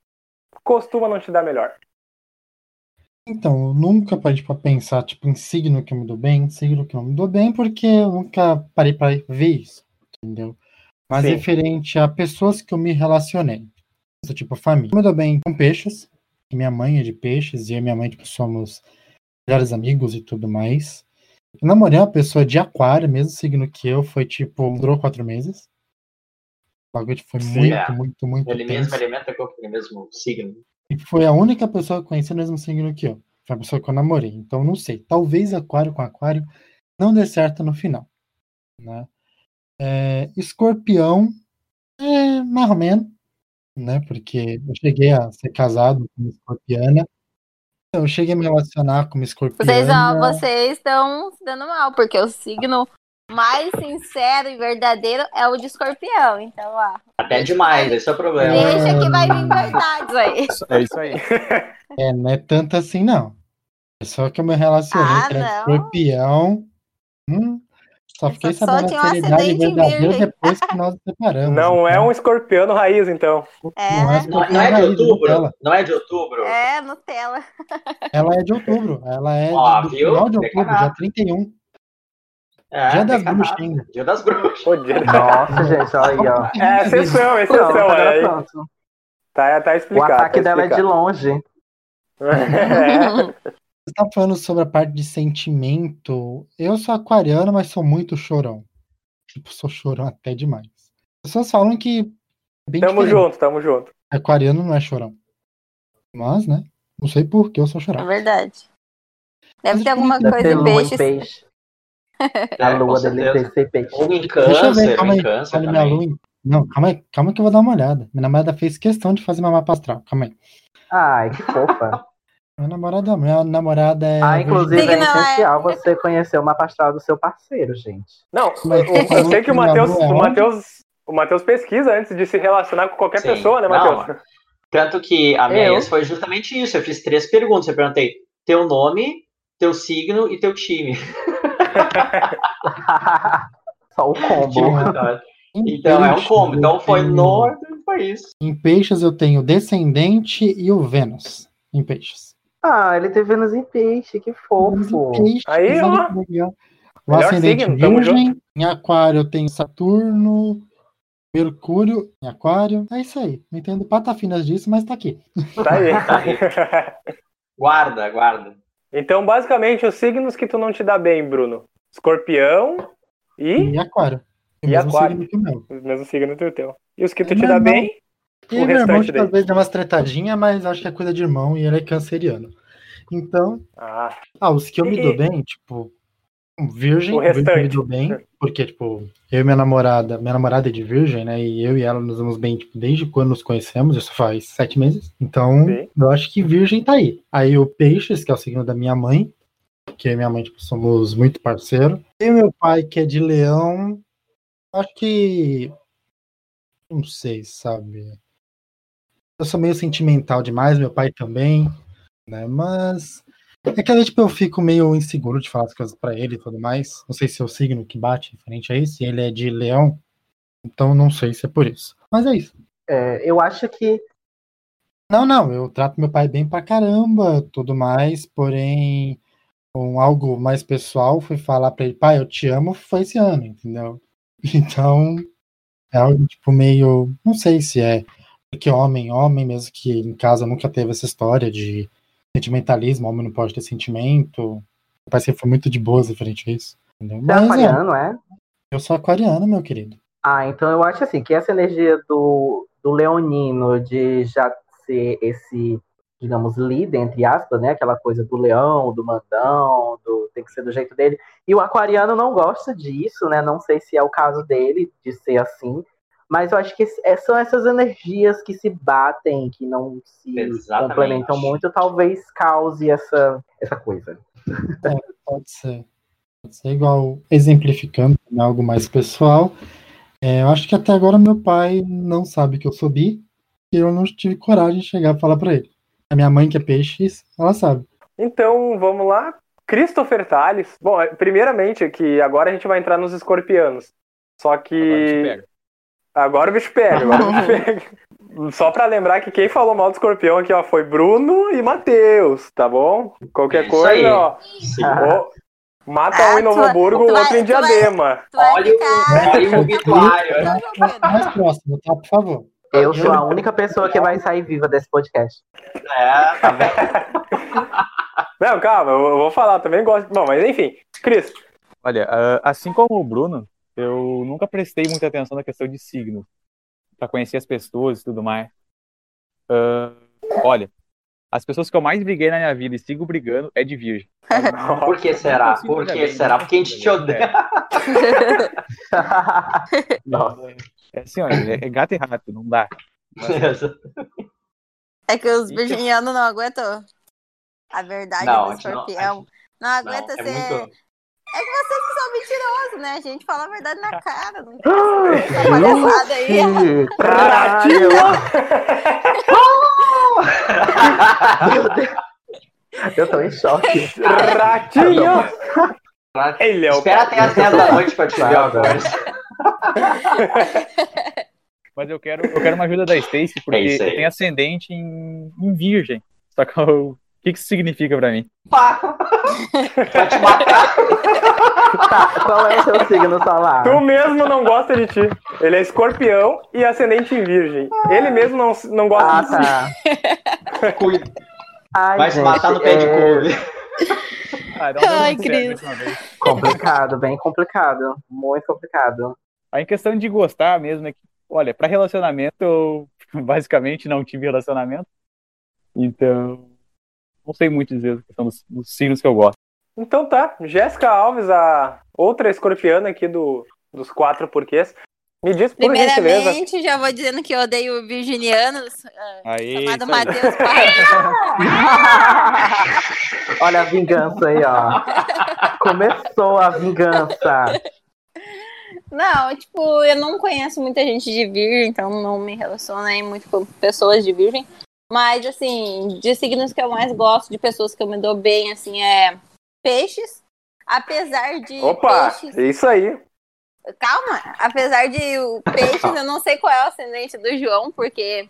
Speaker 1: costuma não te dar melhor.
Speaker 6: Então, eu nunca parei pra pensar, tipo, em signo que eu me dou bem, signo que não me dou bem, porque eu nunca parei pra ver isso, entendeu? Mas
Speaker 1: Sim.
Speaker 6: referente a pessoas que eu me relacionei, tipo, família. Eu me dou bem com peixes, minha mãe é de peixes, e eu e minha mãe, tipo, somos melhores amigos e tudo mais. Eu namorei uma pessoa de aquário, mesmo signo que eu, foi, tipo, durou quatro meses. O bagulho foi
Speaker 1: Sim,
Speaker 6: muito,
Speaker 5: é.
Speaker 6: muito, muito
Speaker 5: Ele
Speaker 6: tenso.
Speaker 5: mesmo alimenta com o mesmo signo.
Speaker 6: E foi a única pessoa que eu conheci no mesmo signo que eu. Foi a pessoa que eu namorei. Então, não sei. Talvez aquário com aquário não dê certo no final. Né? É, escorpião é mais ou menos. Né? Porque eu cheguei a ser casado com uma escorpiana. Eu cheguei a me relacionar com uma escorpiana.
Speaker 2: Vocês, ó, vocês estão se dando mal, porque o signo mais sincero e verdadeiro é o de escorpião. Então, ó,
Speaker 5: Até demais, esse é o problema.
Speaker 2: deixa que vai vir verdades aí.
Speaker 3: É isso aí.
Speaker 6: É, não é tanto assim, não. É só que eu me relacionei
Speaker 2: Ah,
Speaker 6: com
Speaker 2: não.
Speaker 6: escorpião. Hum, só fiquei
Speaker 2: Só
Speaker 6: sabendo
Speaker 2: tinha
Speaker 6: a
Speaker 2: um
Speaker 6: seriedade verdadeira depois que nós nos separamos.
Speaker 1: Não é
Speaker 6: então.
Speaker 1: um escorpiano raiz, então.
Speaker 2: É,
Speaker 6: Não é
Speaker 5: Não, não é de
Speaker 6: Raiz,
Speaker 5: outubro?
Speaker 6: Nutella.
Speaker 5: Não é de outubro?
Speaker 2: é, Nutella.
Speaker 6: Ela é de outubro. Ela é
Speaker 5: Ó,
Speaker 6: do
Speaker 5: viu?
Speaker 6: final de outubro, dia 31.
Speaker 5: É,
Speaker 6: Dia das bruxas ainda.
Speaker 5: Dia das bruxas.
Speaker 1: Pô, dia-
Speaker 4: Nossa, gente, olha aí, ó.
Speaker 1: É, exceção,
Speaker 4: Pronto,
Speaker 1: exceção. É,
Speaker 4: pronto.
Speaker 1: tá, tá
Speaker 4: O
Speaker 1: explicado.
Speaker 4: ataque
Speaker 1: tá
Speaker 4: dela é de
Speaker 1: explicado.
Speaker 4: longe.
Speaker 1: É.
Speaker 6: Você tá falando sobre a parte de sentimento. Eu sou aquariano, mas sou muito chorão. Tipo, sou chorão até demais. As pessoas falam que é bem
Speaker 1: Tamo
Speaker 6: diferente.
Speaker 1: junto, tamo junto.
Speaker 6: Aquariano não é chorão. Mas, né? Não sei por que eu sou
Speaker 2: É
Speaker 6: chorão.
Speaker 2: verdade. Deve
Speaker 6: Mas
Speaker 2: ter alguma coisa em
Speaker 4: peixe.
Speaker 5: É,
Speaker 4: A lua dele tem ser peixe.
Speaker 5: Ou em
Speaker 6: Deixa eu ver,
Speaker 5: câncer,
Speaker 6: calma aí.
Speaker 5: câncer
Speaker 6: Olha minha lua
Speaker 5: também.
Speaker 6: em Não, calma aí, calma que eu vou dar uma olhada. Minha namorada fez questão de fazer meu mapa astral. Calma aí.
Speaker 4: Ai, que fofa.
Speaker 6: Minha namorada, minha namorada é.
Speaker 4: Ah, inclusive é
Speaker 2: é-
Speaker 4: essencial você conhecer o mapa astral do seu parceiro, gente.
Speaker 1: Não,
Speaker 6: Mas
Speaker 1: eu, eu sei que o Matheus,
Speaker 6: é
Speaker 1: o? Matheus, o Matheus pesquisa antes de se relacionar com qualquer
Speaker 5: Sim.
Speaker 1: pessoa, né, Matheus?
Speaker 5: Tanto que a minha
Speaker 4: Eu?
Speaker 5: ex foi justamente isso. Eu fiz três perguntas. Eu perguntei teu nome, teu signo e teu time.
Speaker 4: Só o combo.
Speaker 6: Em
Speaker 5: Então é um combo. Então foi
Speaker 6: tenho-
Speaker 5: no. Foi isso.
Speaker 6: Em peixes eu tenho o descendente e o Vênus. Em peixes.
Speaker 4: Ah, ele tem Vênus em peixe, que
Speaker 6: Vênus
Speaker 4: fofo.
Speaker 6: em peixes,
Speaker 1: Aí, ó.
Speaker 6: que. O ascendente
Speaker 1: signo,
Speaker 6: virgem. Em aquário tenho Saturno, Mercúrio em aquário. É isso aí. Não entendo patafinas disso, mas tá aqui.
Speaker 1: Tá aí.
Speaker 5: Guarda, guarda.
Speaker 1: então, basicamente, os signos que tu não te dá bem, Bruno. Escorpião e
Speaker 6: E aquário. O
Speaker 1: E
Speaker 6: mesmo
Speaker 1: aquário.
Speaker 6: signo que o meu.
Speaker 1: o mesmo signo do teu. E os que tu
Speaker 6: É
Speaker 1: te dá
Speaker 6: normal.
Speaker 1: bem,
Speaker 6: E
Speaker 1: O
Speaker 6: meu irmão que
Speaker 1: daí?
Speaker 6: talvez dê umas tretadinhas, mas acho que é coisa de irmão e ele é canceriano. Então,
Speaker 1: ah,
Speaker 6: ah, os que eu me dou bem, tipo, virgem,
Speaker 1: O
Speaker 6: virgem eu me dou bem, porque, tipo, eu e minha namorada, minha namorada é de virgem, né, e eu e ela nos damos bem, tipo, desde quando nos conhecemos, isso faz sete meses, então,
Speaker 1: Sim.
Speaker 6: eu acho que virgem tá aí. Aí o peixes, que é o signo da minha mãe, que eu e minha mãe, tipo, somos muito parceiros, e meu pai, que é de leão, acho que, não sei, sabe, eu sou meio sentimental demais, meu pai também, né? Mas é que tipo, eu fico meio inseguro de falar as coisas pra ele e tudo mais. Não sei se é o signo que bate referente a isso, ele é de leão, então não sei se é por isso. Mas é isso.
Speaker 4: É, eu acho que
Speaker 6: Não, não, eu trato meu pai bem pra caramba, tudo mais, porém, com algo mais pessoal, fui falar pra ele, pai, eu te amo, foi esse ano, entendeu? Então, é algo, tipo, meio, não sei se é, porque homem, homem, mesmo que em casa nunca teve essa história de sentimentalismo, homem não pode ter sentimento, pai sempre foi muito de boas referente a isso, entendeu?
Speaker 4: você é
Speaker 6: é,
Speaker 4: aquariano, é?
Speaker 6: eu sou aquariano, meu querido.
Speaker 4: Ah, então eu acho assim, que essa energia do, do leonino de já ser esse, digamos, líder, entre aspas, né? Aquela coisa do leão, do mandão, do tem que ser do jeito dele. E o aquariano não gosta disso, né? Não sei se é o caso dele de ser assim. Mas eu acho que é- são essas energias que se batem, que não se
Speaker 5: Exatamente.
Speaker 4: complementam muito, talvez cause essa, essa coisa.
Speaker 6: Pode ser. Pode ser igual, exemplificando né, algo mais pessoal. É, eu acho que até agora meu pai não sabe que eu sou bi e eu não tive coragem de chegar e falar pra ele. A minha mãe, que é peixe, ela sabe.
Speaker 1: Então, vamos lá. Christopher Tales. Bom, é, primeiramente, que agora a gente vai entrar nos escorpianos. Só que. Agora o bicho pega. Agora o bicho pega. Só pra lembrar que quem falou mal do escorpião aqui, ó, foi Bruno e Matheus, tá bom? Qualquer
Speaker 5: Isso
Speaker 1: coisa,
Speaker 5: aí.
Speaker 1: ó. Mata
Speaker 2: Ah,
Speaker 1: um em Novo
Speaker 2: tu vai-
Speaker 1: outro em
Speaker 2: tu vai-
Speaker 1: Diadema.
Speaker 5: Olha o- olha o obituário.
Speaker 6: Mais próximo, tá? Por favor.
Speaker 4: Eu sou a única pessoa que vai sair viva desse podcast.
Speaker 5: É, tá vendo?
Speaker 1: Não, calma, eu eu vou falar também, gosto. Bom, mas enfim. Cris,
Speaker 3: Olha, ah, assim como o Bruno, eu nunca prestei muita atenção na questão de signo, Pra conhecer as pessoas e tudo mais. Ah, olha, as pessoas que eu mais briguei na minha vida e sigo brigando é de virgem.
Speaker 5: Por que será? Por que será? Porque a gente te odeia.
Speaker 4: Nossa.
Speaker 3: É assim, olha, é, gato e rato, não dá.
Speaker 2: É que os virginianos não aguentam a verdade
Speaker 5: Não,
Speaker 2: do
Speaker 5: não-
Speaker 2: escorpião. Não,
Speaker 5: Não,
Speaker 2: aguenta
Speaker 5: é
Speaker 2: ser.
Speaker 5: muito.
Speaker 2: É que vocês que são mentirosos, né? A gente fala a verdade na cara. Não tem essa palhaçada aí.
Speaker 4: Meu Deus. Eu tô em choque.
Speaker 1: ratinho! Ele é o
Speaker 5: Espera até as 10 da noite pra te ver agora.
Speaker 3: Mas eu quero, eu quero uma ajuda da Stacy, porque
Speaker 5: É
Speaker 3: eu tenho ascendente em, em virgem. Só que eu- o que, que isso significa pra mim?
Speaker 5: Pá! Vai te matar.
Speaker 4: Tá, qual é o seu signo solar?
Speaker 1: Tu mesmo não gosta de ti. Ele é escorpião e ascendente em virgem. Ele mesmo não, não gosta
Speaker 4: Ah,
Speaker 1: de si.
Speaker 4: tá.
Speaker 5: Cuida.
Speaker 4: Ai,
Speaker 5: Vai se
Speaker 4: gente,
Speaker 5: matar no pé de
Speaker 4: é
Speaker 5: couve.
Speaker 3: Ah,
Speaker 2: Ai,
Speaker 3: certo
Speaker 2: Cris.
Speaker 4: Complicado, bem complicado. Muito complicado.
Speaker 3: Aí, em questão de gostar mesmo, é que, olha, pra relacionamento, eu basicamente não tive relacionamento. Então, não sei muito dizer a questão dos, dos signos que eu gosto.
Speaker 1: Então tá, Jéssica Alves, a outra escorpiana aqui do, dos quatro porquês. Me diz por gentileza.
Speaker 2: Primeiramente, já vou dizendo que eu odeio virginianos, ah,
Speaker 3: Aí,
Speaker 2: chamado. Matheus.
Speaker 4: Olha a vingança aí, ó. Começou a vingança.
Speaker 2: Não, tipo, eu não conheço muita gente de virgem, então não me relaciono aí muito com pessoas de virgem. Mas, assim, de signos que eu mais gosto, de pessoas que eu me dou bem, assim, é peixes. Apesar de
Speaker 1: Opa,
Speaker 2: peixes...
Speaker 1: isso aí.
Speaker 2: Calma, apesar de o peixes, eu não sei qual é o ascendente do João, porque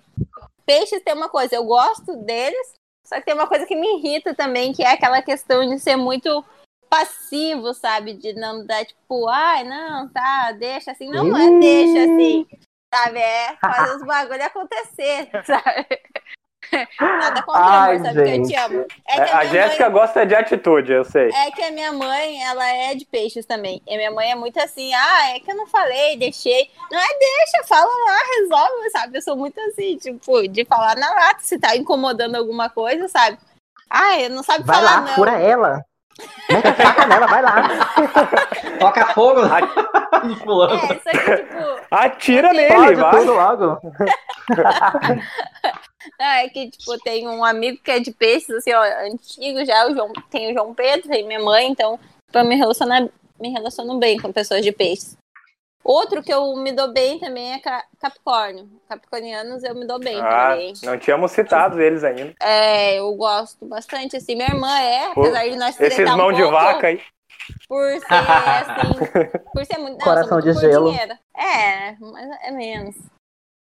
Speaker 2: peixes tem uma coisa, eu gosto deles, só que tem uma coisa que me irrita também, que é aquela questão de ser muito passivo, sabe? De não dar, tipo, ai, não, tá, deixa assim. Não, não é deixa assim, sabe? É fazer os bagulho acontecer, sabe? Nada contra
Speaker 4: Ai,
Speaker 2: amor, sabe? Que eu
Speaker 4: gente.
Speaker 2: te amo. É
Speaker 1: É,
Speaker 2: que
Speaker 1: a
Speaker 2: minha
Speaker 1: Jéssica
Speaker 2: mãe-
Speaker 1: gosta de atitude, eu sei.
Speaker 2: é que a minha mãe, ela é de peixes também. E minha mãe é muito assim, ah, é que eu não falei, deixei. Não é deixa, fala lá, resolve, sabe? Eu sou muito assim, tipo, de falar na lata, se tá incomodando alguma coisa, sabe? Ah, eu não sabe
Speaker 4: Vai
Speaker 2: falar
Speaker 4: lá,
Speaker 2: não.
Speaker 4: fura ela. Mete a faca nela, vai lá.
Speaker 5: Toca fogo no fulano.
Speaker 2: É, isso aqui, tipo,
Speaker 1: Atira nele, vai.
Speaker 4: tudo logo.
Speaker 2: Ah, é que, tipo, tem um amigo que é de peixes, assim, ó, antigo já, o João, tem o João Pedro, tem minha mãe, então, tipo, eu me relaciono, me relaciono bem com pessoas de peixes. Outro que eu me dou bem também é Ca- Capricórnio. Capricornianos eu me dou bem
Speaker 1: Ah,
Speaker 2: também.
Speaker 1: não tínhamos citado eles ainda.
Speaker 2: É, eu gosto bastante, assim, minha irmã é,
Speaker 1: Pô,
Speaker 2: apesar de nós
Speaker 1: Esses
Speaker 2: tretar um
Speaker 1: mão de
Speaker 2: pouco
Speaker 1: vaca aí.
Speaker 2: por ser, assim, por ser muito, não,
Speaker 4: Coração de
Speaker 2: muito por
Speaker 4: gelo.
Speaker 2: dinheiro. É, mas é menos.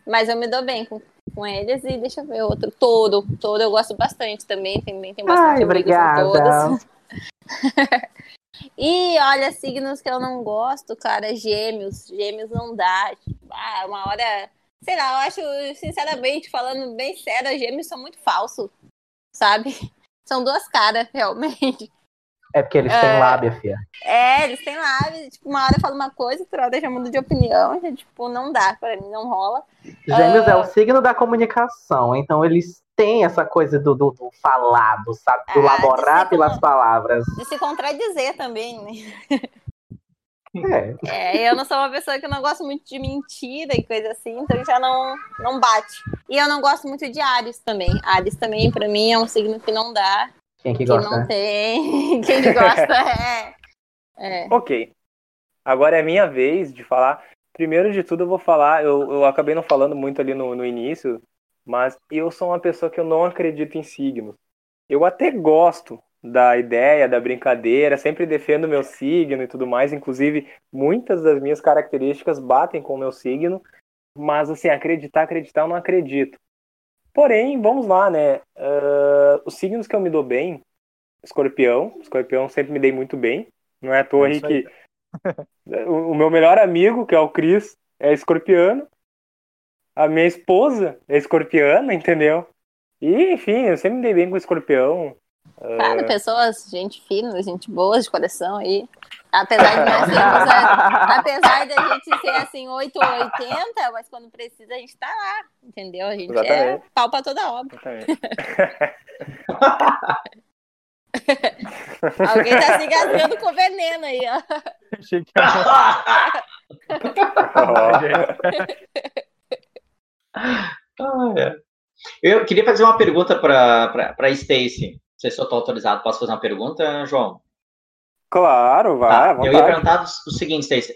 Speaker 2: Mas eu me dou bem com, com eles e deixa eu ver outro. Todo, todo eu gosto bastante também. Também tem bastante
Speaker 4: Ai,
Speaker 2: com
Speaker 4: obrigada.
Speaker 2: E olha, signos que eu não gosto, cara, gêmeos. Gêmeos não dá. Ah, uma hora. Sei lá, eu acho, sinceramente, falando bem sério, gêmeos são muito falsos, sabe? São duas caras, realmente.
Speaker 4: É porque eles têm lábia, fia.
Speaker 2: É, eles têm lá, tipo, uma hora fala uma coisa, outra hora já muda de opinião, já, tipo, não dá, pra mim não rola.
Speaker 4: Gêmeos
Speaker 2: Ah.
Speaker 4: é o signo da comunicação, então eles têm essa coisa do, do, do falado, sabe? Do
Speaker 2: Ah, ser
Speaker 4: pelas
Speaker 2: como-
Speaker 4: palavras.
Speaker 2: De se contradizer também, né?
Speaker 4: É.
Speaker 2: É, eu não sou uma pessoa que não gosto muito de mentira e coisa assim, então já não, não bate. E eu não gosto muito de Ares também. Ares também, pra mim, é um signo que não dá,
Speaker 4: Quem que gosta?
Speaker 2: não tem. Quem que gosta é. É.
Speaker 1: Ok. Agora é minha vez de falar. Primeiro de tudo, eu vou falar. Eu, eu acabei não falando muito ali no, no início, mas eu sou uma pessoa que eu não acredito em signos. Eu até gosto da ideia, da brincadeira, sempre defendo meu signo e tudo mais. Inclusive, muitas das minhas características batem com o meu signo. Mas, assim, acreditar, acreditar, eu não acredito. Porém, vamos lá, né? Ah, os signos que eu me dou bem, escorpião. Escorpião sempre me dei muito bem. Não é à toa
Speaker 3: É
Speaker 1: que o o meu melhor amigo, que é o Cris, é escorpiano. A minha esposa é escorpiana, entendeu? E, enfim, eu sempre me dei bem com escorpião.
Speaker 2: Claro, pessoas, gente fina, gente boa, de coração aí. Apesar de nós sermos, é, apesar da gente ser assim, 8 ou 80, mas quando precisa a gente tá lá, entendeu? A gente é
Speaker 1: Exatamente.
Speaker 2: pau pra toda obra. Alguém tá se engasgando com veneno aí, ó.
Speaker 3: Achei que era-
Speaker 5: Ah, é. Eu queria fazer uma pergunta para a Stacy. Não sei se eu estou autorizado. Posso fazer uma pergunta, João?
Speaker 1: Claro, vai,
Speaker 5: Tá, eu ia perguntar o seguinte, Stacy.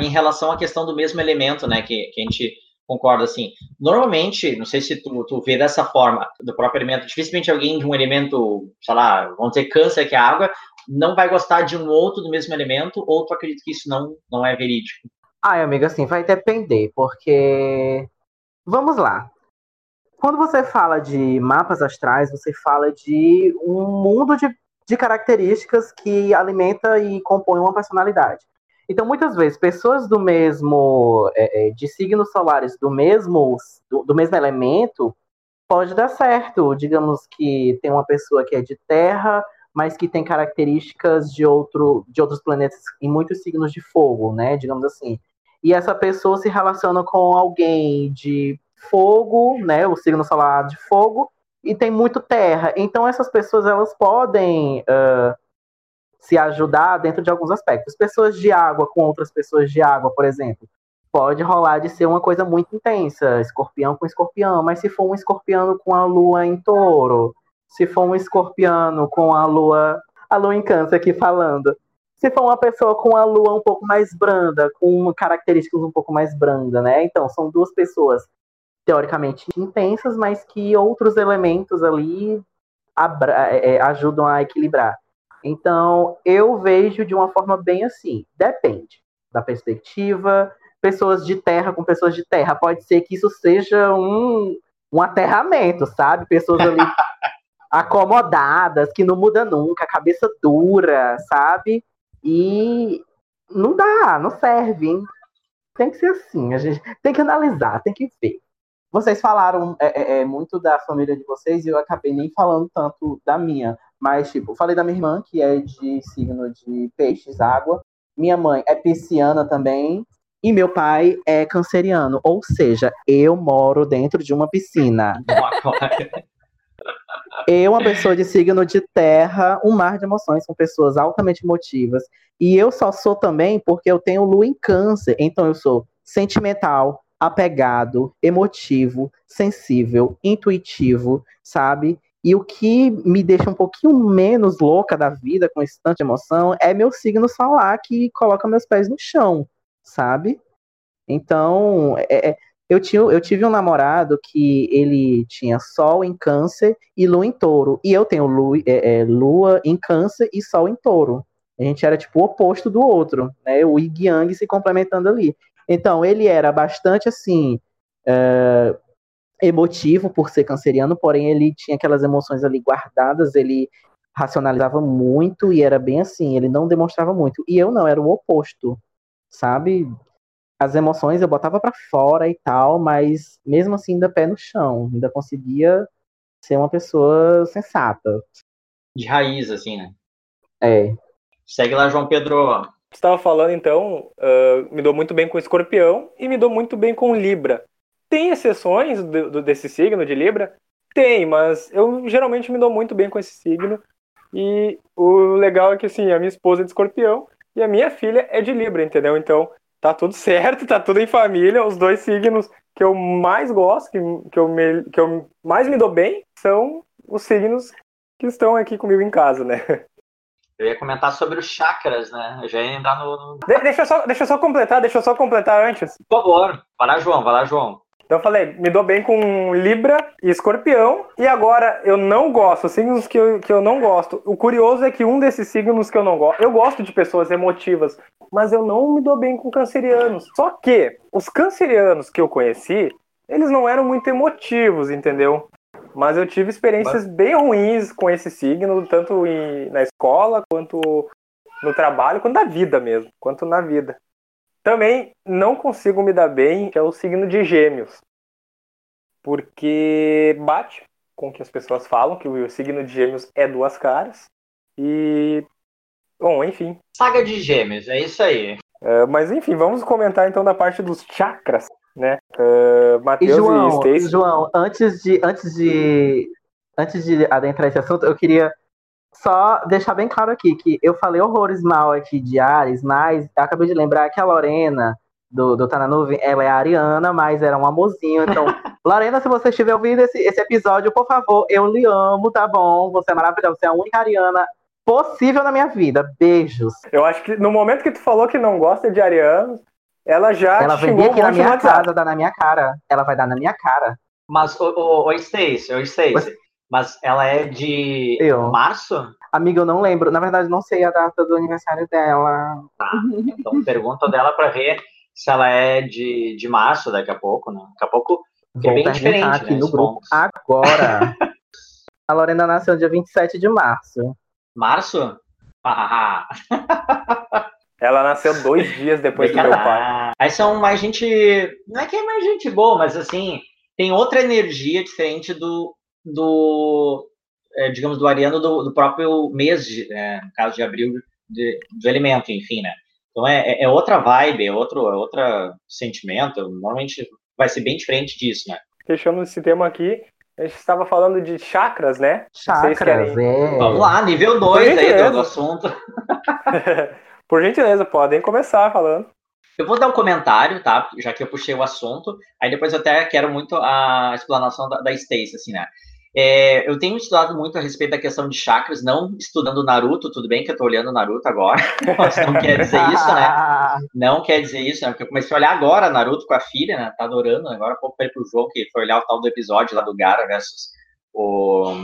Speaker 5: Em relação à questão do mesmo elemento, né, que, que a gente concorda, assim, normalmente, não sei se tu, tu vê dessa forma, do próprio elemento, dificilmente alguém de um elemento, sei lá, vamos dizer câncer, que é a água, não vai gostar de um outro do mesmo elemento, ou tu acredita que isso não, não é verídico?
Speaker 4: Ai, amiga, assim, vai depender, porque. Vamos lá. Quando você fala de mapas astrais, você fala de um mundo de, de características que alimenta e compõe uma personalidade. Então, muitas vezes, pessoas do mesmo. é, é, de signos solares do mesmo, do, do mesmo elemento, pode dar certo. Digamos que tem uma pessoa que é de terra, mas que tem características de, outro, de outros planetas em muitos signos de fogo, né? Digamos assim e essa pessoa se relaciona com alguém de fogo, né, o signo solar de fogo, e tem muito terra. Então essas pessoas elas podem ah, se ajudar dentro de alguns aspectos. Pessoas de água com outras pessoas de água, por exemplo, pode rolar de ser uma coisa muito intensa, escorpião com escorpião, mas se for um escorpiano com a lua em touro, se for um escorpiano com a lua, a lua em câncer aqui falando, se for uma pessoa com a lua um pouco mais branda, com características um pouco mais branda, né? Então, são duas pessoas teoricamente intensas, mas que outros elementos ali é, é, ajudam a equilibrar. Então, eu vejo de uma forma bem assim, depende da perspectiva, pessoas de terra com pessoas de terra, pode ser que isso seja um, um aterramento, sabe? Pessoas ali acomodadas, que não muda nunca, cabeça dura, sabe? E não dá, não serve, hein? Tem que ser assim, a gente tem que analisar, tem que ver. Vocês falaram é, é, é, muito da família de vocês e eu acabei nem falando tanto da minha. Mas, tipo, falei da minha irmã, que é de signo de peixes, água. Minha mãe é pisciana também. E meu pai é canceriano. Ou seja, eu moro dentro de uma piscina. Eu, uma pessoa de signo de terra, um mar de emoções, com pessoas altamente emotivas. E eu só sou também porque eu tenho lua em câncer. Então eu sou sentimental, apegado, emotivo, sensível, intuitivo, sabe? E o que me deixa um pouquinho menos louca da vida com esse tanto de emoção é meu signo solar que coloca meus pés no chão, sabe? Então, é, é eu, tinha, eu tive um namorado que ele tinha Sol em Câncer e Lua em Touro. E eu tenho Lua, é, é, Lua em Câncer e Sol em Touro. A gente era tipo o oposto do outro, né? O Yin Yang se complementando ali. Então, ele era bastante assim. É, emotivo por ser canceriano, porém ele tinha aquelas emoções ali guardadas, ele racionalizava muito e era bem assim, ele não demonstrava muito. E eu não, era o oposto, sabe? as emoções eu botava para fora e tal, mas mesmo assim ainda pé no chão, ainda conseguia ser uma pessoa sensata.
Speaker 5: De raiz, assim, né?
Speaker 4: É.
Speaker 5: Segue lá, João Pedro.
Speaker 1: Estava falando, então, uh, me dou muito bem com escorpião e me dou muito bem com Libra. Tem exceções do, do, desse signo de Libra? Tem, mas eu geralmente me dou muito bem com esse signo. E o legal é que, assim, a minha esposa é de escorpião e a minha filha é de Libra, entendeu? Então, tá tudo certo, tá tudo em família. Os dois signos que eu mais gosto, que, que, eu, me, que eu mais me dou bem, são os signos que estão aqui comigo em casa, né?
Speaker 5: Eu ia comentar sobre os chakras, né? Eu já ia entrar no.
Speaker 1: De, deixa, eu só, deixa eu só completar, deixa eu só completar antes.
Speaker 5: Por favor, vai lá, João, vai lá, João.
Speaker 1: Então eu falei, me dou bem com Libra e Escorpião. E agora eu não gosto, signos que eu, que eu não gosto. O curioso é que um desses signos que eu não gosto, eu gosto de pessoas emotivas, mas eu não me dou bem com cancerianos. Só que os cancerianos que eu conheci, eles não eram muito emotivos, entendeu? Mas eu tive experiências mas... bem ruins com esse signo, tanto em, na escola, quanto no trabalho, quanto na vida mesmo, quanto na vida. Também não consigo me dar bem, que é o signo de Gêmeos. Porque bate com o que as pessoas falam, que o signo de Gêmeos é duas caras. E. Bom, enfim.
Speaker 5: Saga de Gêmeos, é isso aí.
Speaker 1: Uh, mas enfim, vamos comentar então da parte dos chakras, né? Uh, Matheus e,
Speaker 4: João,
Speaker 1: e Stacy.
Speaker 4: João, antes de, antes de antes de adentrar esse assunto, eu queria só deixar bem claro aqui que eu falei horrores mal aqui de Ares, mas eu acabei de lembrar que a Lorena do, do Tá na Nuvem, ela é a Ariana, mas era um amorzinho. Então, Lorena, se você estiver ouvindo esse, esse episódio, por favor, eu lhe amo, tá bom? Você é maravilhosa, você é a única Ariana possível na minha vida. Beijos.
Speaker 1: Eu acho que no momento que tu falou que não gosta de Ariana, ela já
Speaker 4: ela vai vir aqui na minha casa, dar na minha cara. Ela vai dar na minha cara.
Speaker 5: Mas, oi, Stacy, oi, Stacy. Mas ela é de eu. março?
Speaker 4: Amiga, eu não lembro. Na verdade, não sei a data do aniversário dela.
Speaker 5: Tá. Então pergunta dela para ver se ela é de, de março daqui a pouco, né? Daqui a pouco
Speaker 4: é bem diferente. Aqui né, no grupo pontos. agora. a Lorena nasceu dia 27 de março.
Speaker 5: Março?
Speaker 1: Ela nasceu dois dias depois do meu pai.
Speaker 5: Aí são mais gente. Não é que é mais gente boa, mas assim, tem outra energia diferente do, do é, digamos, do ariano do, do próprio mês, de, é, no caso de abril, de, do elemento, enfim, né? Então é, é, outra vibe, é outro, é outro sentimento, normalmente vai ser bem diferente disso, né?
Speaker 1: Fechando esse tema aqui, a gente estava falando de chakras, né?
Speaker 4: Chakras,
Speaker 5: é. Vamos lá, nível 2 aí do, do assunto.
Speaker 1: Por gentileza, podem começar falando.
Speaker 5: Eu vou dar um comentário, tá? Já que eu puxei o assunto. Aí depois eu até quero muito a explanação da, da Stacy, assim, né? É, eu tenho estudado muito a respeito da questão de chakras, não estudando Naruto, tudo bem que eu tô olhando Naruto agora, mas não quer dizer isso, né? Não quer dizer isso, né? Porque eu comecei a olhar agora Naruto com a filha, né? Tá adorando, agora há pouco para pro jogo, que foi olhar o tal do episódio lá do Gara versus o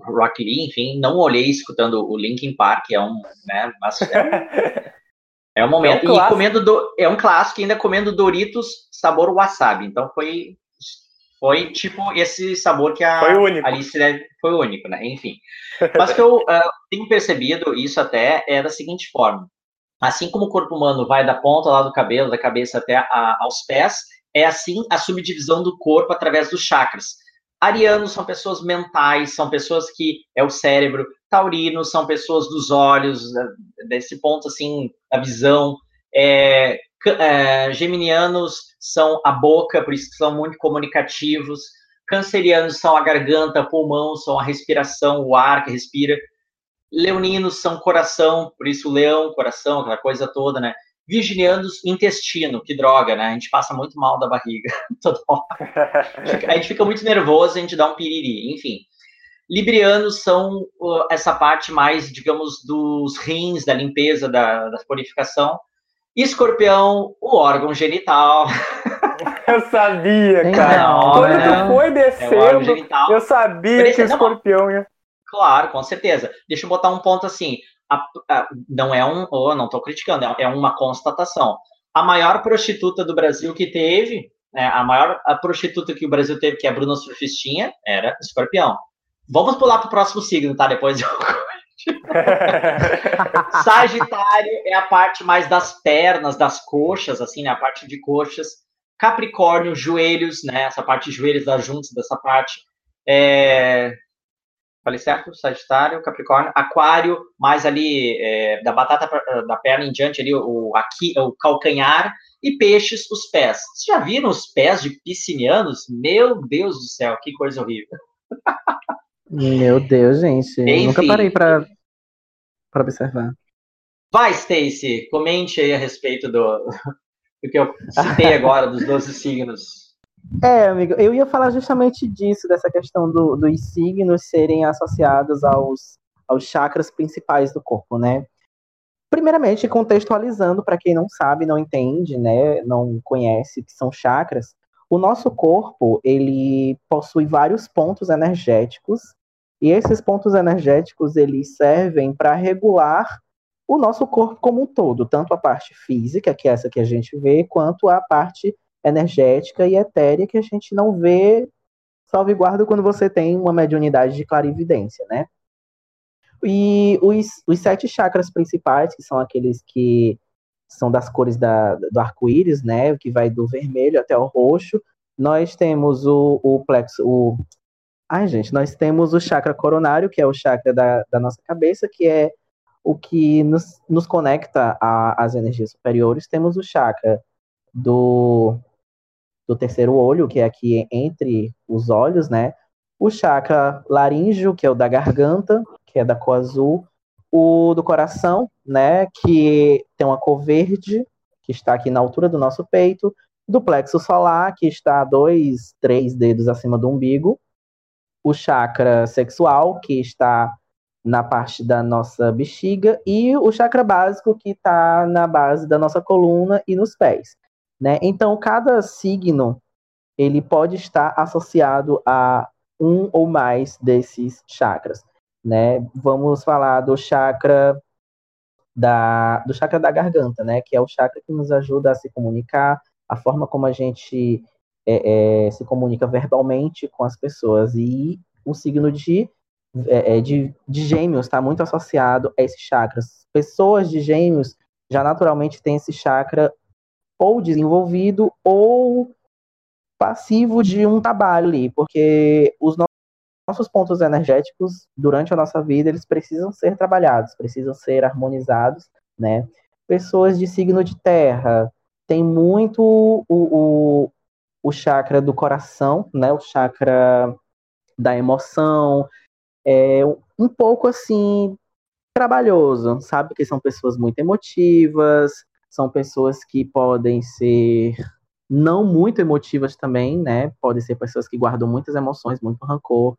Speaker 5: Rock Lee, enfim, não olhei escutando o Linkin Park, é um, né? Mas é, é um momento. É um e comendo do, é um clássico, ainda comendo Doritos sabor wasabi. Então foi foi tipo esse sabor que a Alice deve, foi único, né? Enfim. Mas que eu uh, tenho percebido isso até é da seguinte forma. Assim como o corpo humano vai da ponta lá do cabelo, da cabeça até a, aos pés, é assim a subdivisão do corpo através dos chakras. Arianos são pessoas mentais, são pessoas que é o cérebro. Taurinos são pessoas dos olhos, desse ponto assim, a visão. É, é, geminianos são a boca, por isso são muito comunicativos. Cancerianos são a garganta, pulmão, são a respiração, o ar que respira. Leoninos são coração, por isso leão, coração, aquela coisa toda, né? Virginianos, intestino, que droga, né? A gente passa muito mal da barriga toda hora. A gente fica muito nervoso, a gente dá um piriri, enfim. Librianos são essa parte mais, digamos, dos rins, da limpeza, da, da purificação. Escorpião, o órgão genital.
Speaker 1: Eu sabia, cara. Não, Quando né? tu foi descendo, é eu sabia que o escorpião ia.
Speaker 5: Claro, com certeza. Deixa eu botar um ponto assim. A, a, não é um. Oh, não estou criticando, é, é, uma constatação. A maior prostituta do Brasil que teve, né, a maior a prostituta que o Brasil teve, que é a Bruna Surfistinha, era escorpião. Vamos pular para o próximo signo, tá? Depois eu Sagitário é a parte mais das pernas, das coxas, assim, né? A parte de coxas. Capricórnio, joelhos, né? Essa parte de joelhos das juntas dessa parte. É... Falei certo? Sagitário, Capricórnio, Aquário, mais ali é, da batata da perna em diante ali, o, aqui, o calcanhar, e peixes, os pés. Vocês já viram os pés de piscinianos? Meu Deus do céu, que coisa horrível.
Speaker 4: Meu Deus, gente. Enfim. Nunca parei para para observar.
Speaker 5: Vai, Stacy, comente aí a respeito do, do que eu citei agora, dos 12 signos.
Speaker 4: É, amigo, eu ia falar justamente disso, dessa questão do, dos signos serem associados aos, aos chakras principais do corpo, né? Primeiramente, contextualizando para quem não sabe, não entende, né, não conhece que são chakras, o nosso corpo, ele possui vários pontos energéticos e esses pontos energéticos eles servem para regular o nosso corpo como um todo, tanto a parte física, que é essa que a gente vê, quanto a parte energética e etérea que a gente não vê, salvo guarda quando você tem uma mediunidade de clarividência, né? E os, os sete chakras principais, que são aqueles que são das cores da, do arco-íris, né? Que vai do vermelho até o roxo. Nós temos o, o plexo, o Ai, gente, nós temos o chakra coronário, que é o chakra da, da nossa cabeça, que é o que nos, nos conecta às energias superiores. Temos o chakra do, do terceiro olho, que é aqui entre os olhos, né? O chakra laríngeo, que é o da garganta, que é da cor azul. O do coração, né? Que tem uma cor verde, que está aqui na altura do nosso peito. Do plexo solar, que está dois, três dedos acima do umbigo o chakra sexual, que está na parte da nossa bexiga, e o chakra básico, que está na base da nossa coluna e nos pés. Né? Então, cada signo ele pode estar associado a um ou mais desses chakras. Né? Vamos falar do chakra da, do chakra da garganta, né? que é o chakra que nos ajuda a se comunicar, a forma como a gente é, é, se comunica verbalmente com as pessoas. E o signo de, é, é de, de gêmeos está muito associado a esses chakras. Pessoas de gêmeos já naturalmente têm esse chakra ou desenvolvido ou passivo de um trabalho ali, porque os nossos pontos energéticos durante a nossa vida eles precisam ser trabalhados, precisam ser harmonizados, né? Pessoas de signo de terra tem muito o, o, o chakra do coração, né? O chakra da emoção, é um pouco assim trabalhoso, sabe? Que são pessoas muito emotivas, São pessoas que podem ser não muito emotivas também, né? Podem ser pessoas que guardam muitas emoções, muito rancor.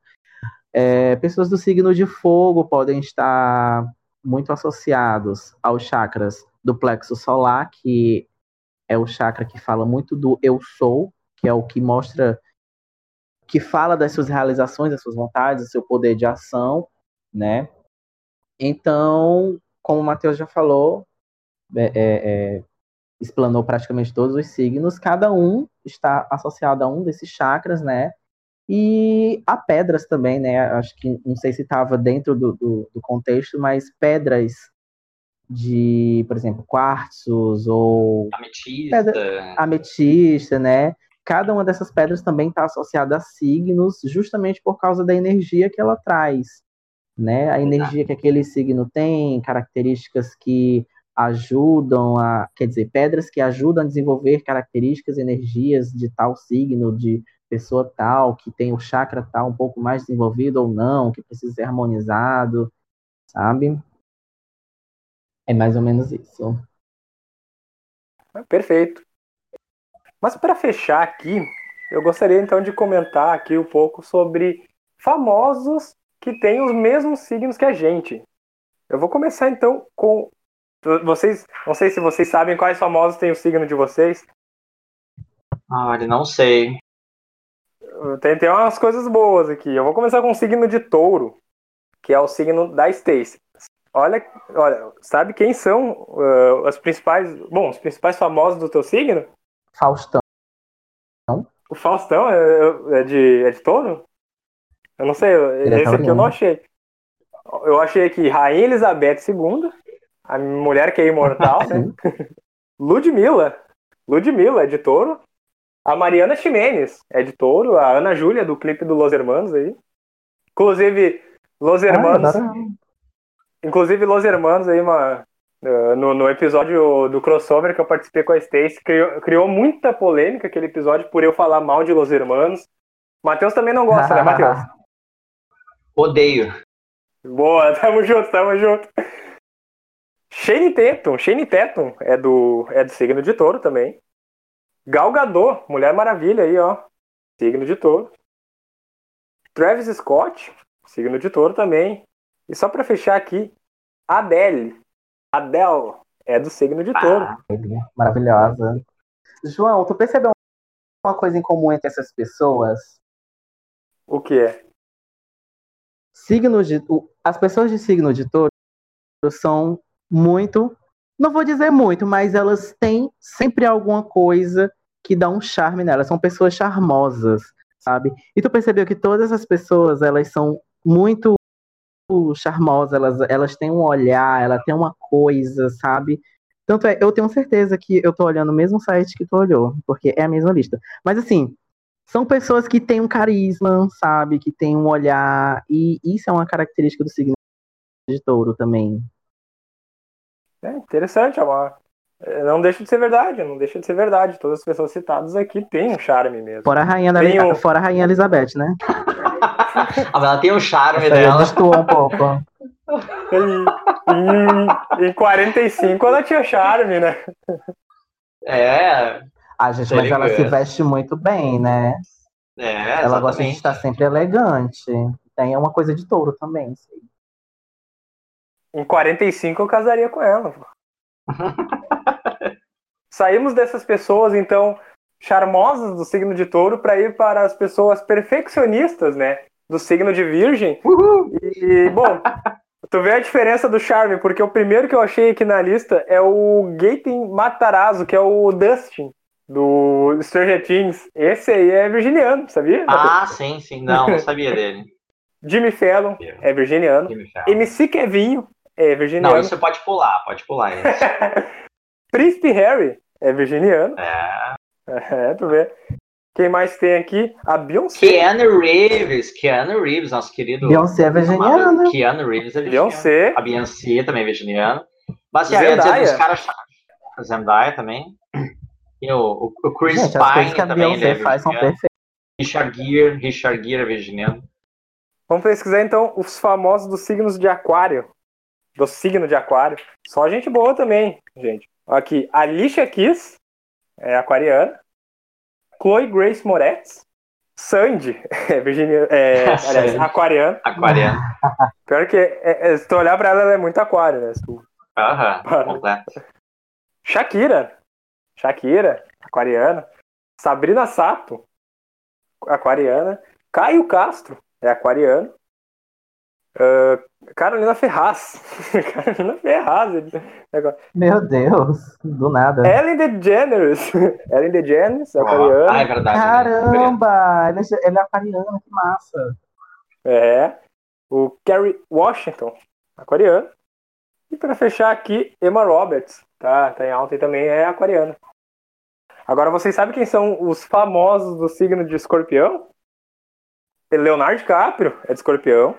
Speaker 4: É, pessoas do signo de fogo podem estar muito associados aos chakras do plexo solar, que é o chakra que fala muito do eu sou, que é o que mostra, que fala das suas realizações, das suas vontades, do seu poder de ação, né? Então, como o Matheus já falou, é, é, é, explanou praticamente todos os signos, cada um está associado a um desses chakras, né? E há pedras também, né? Acho que não sei se estava dentro do, do, do, contexto, mas pedras de, por exemplo, quartzos ou.
Speaker 5: Ametista.
Speaker 4: Pedra, ametista, né? Cada uma dessas pedras também está associada a signos, justamente por causa da energia que ela traz né? A energia que aquele signo tem, características que ajudam a, quer dizer, pedras que ajudam a desenvolver características, energias de tal signo, de pessoa tal, que tem o chakra tal um pouco mais desenvolvido ou não, que precisa ser harmonizado, sabe? É mais ou menos isso.
Speaker 1: Perfeito. Mas para fechar aqui, eu gostaria então de comentar aqui um pouco sobre famosos que têm os mesmos signos que a gente. Eu vou começar então com vocês. Não sei se vocês sabem quais famosos têm o signo de vocês.
Speaker 5: Olha, não sei.
Speaker 1: Tem, tem umas coisas boas aqui. Eu vou começar com o signo de touro, que é o signo da Stacy. Olha, olha, sabe quem são uh, os principais, bom, os principais famosos do teu signo?
Speaker 4: Faustão.
Speaker 1: O Faustão é, é de, é de touro? Eu não sei, Ele é esse é aqui eu não achei. Eu achei aqui Rainha Elizabeth II, a mulher que é imortal, né? Ludmilla. Ludmilla, é de touro. A Mariana Ximenes é de touro. A Ana Júlia, do clipe do Los Hermanos aí. Inclusive, Los Hermanos. Ah, inclusive, Los Hermanos aí, uma, no, no, episódio do crossover que eu participei com a Stacy, criou, criou muita polêmica aquele episódio por eu falar mal de Los Hermanos. Matheus também não gosta, né, Matheus?
Speaker 5: Odeio.
Speaker 1: Boa, tamo junto, tamo junto. Shane Tatum, Shane Tatum é do, é do signo de touro também. Gal Gadot, Mulher Maravilha aí, ó. Signo de touro. Travis Scott, signo de touro também. E só para fechar aqui, Adele. Adele é do signo de touro. Ah,
Speaker 4: maravilhosa. João, tu percebeu uma coisa em comum entre essas pessoas?
Speaker 1: O que é?
Speaker 4: signos de. As pessoas de signo de touro são muito. Não vou dizer muito, mas elas têm sempre alguma coisa que dá um charme nelas. São pessoas charmosas, sabe? E tu percebeu que todas as pessoas, elas são muito charmosas, elas, elas têm um olhar, ela tem uma coisa, sabe? Tanto é, eu tenho certeza que eu tô olhando o mesmo site que tu olhou, porque é a mesma lista. Mas assim, são pessoas que têm um carisma, sabe? Que têm um olhar. E isso é uma característica do signo de touro também.
Speaker 1: É interessante, Amar. É, não deixa de ser verdade, não deixa de ser verdade. Todas as pessoas citadas aqui têm um charme mesmo.
Speaker 4: Fora a rainha, da um... Fora a rainha Elizabeth, né?
Speaker 5: ah, ela tem um charme Essa dela.
Speaker 4: um pouco.
Speaker 1: em, em 45 ela tinha charme, né?
Speaker 5: É,
Speaker 4: a gente, mas ela se veste muito bem, né?
Speaker 5: É,
Speaker 4: exatamente. Ela gosta de estar sempre elegante. Tem uma coisa de touro também. Sim.
Speaker 1: Em 45 eu casaria com ela. Saímos dessas pessoas, então, charmosas do signo de touro para ir para as pessoas perfeccionistas, né? Do signo de virgem. Uhul. E, bom, tu vê a diferença do charme, porque o primeiro que eu achei aqui na lista é o Gaten Matarazzo, que é o Dustin do Stranger Things. Esse aí é virginiano, sabia?
Speaker 5: Ah, sim, sim. Não, não sabia dele.
Speaker 1: Jimmy Fallon é virginiano. MC Kevinho é virginiano.
Speaker 5: Não, isso pode pular, pode pular isso.
Speaker 1: Príncipe Harry é virginiano.
Speaker 5: É.
Speaker 1: É, tu vê. Quem mais tem aqui? A Beyoncé.
Speaker 5: Keanu Reeves. Keanu Reeves, nosso querido.
Speaker 4: Beyoncé é virginiano.
Speaker 5: Keanu Reeves é
Speaker 1: virginiano. Beyoncé.
Speaker 5: A Beyoncé também é virginiano. Mas, assim, Zendaya. Dizer, os caras... Zendaya também. E o, o Chris Gente, Pine que a também, Beyoncé
Speaker 4: né, faz são perfeitas.
Speaker 5: Richard Gere, Richard Gere é virginiano.
Speaker 1: Vamos pesquisar então os famosos dos signos de aquário. Do signo de aquário. Só gente boa também, gente. Aqui, Alicia Keys, é aquariana. Chloe Grace Moretz. Sandy, é, Virginia, é, aliás,
Speaker 5: Sandy.
Speaker 1: aquariana.
Speaker 5: Aquariano.
Speaker 1: Pior que, é, é, se tu olhar pra ela, ela é muito aquário, né? Tu-
Speaker 5: Aham, completo.
Speaker 1: Shakira. Shakira, aquariana. Sabrina Sato, aquariana. Caio Castro, é aquariano. Ah, Carolina Ferraz. Carolina Ferraz.
Speaker 4: Meu Deus, do nada.
Speaker 1: Ellen DeGeneres. Ellen DeGeneres,
Speaker 5: Ah, é
Speaker 1: aquariana.
Speaker 5: verdade. né?
Speaker 4: Caramba, é, ele é aquariano, que massa.
Speaker 1: É. O Kerry Washington, aquariano. E para fechar aqui, Emma Roberts. Tá, tá em alta e também é aquariana. Agora, vocês sabem quem são os famosos do signo de escorpião? Leonardo DiCaprio é de escorpião.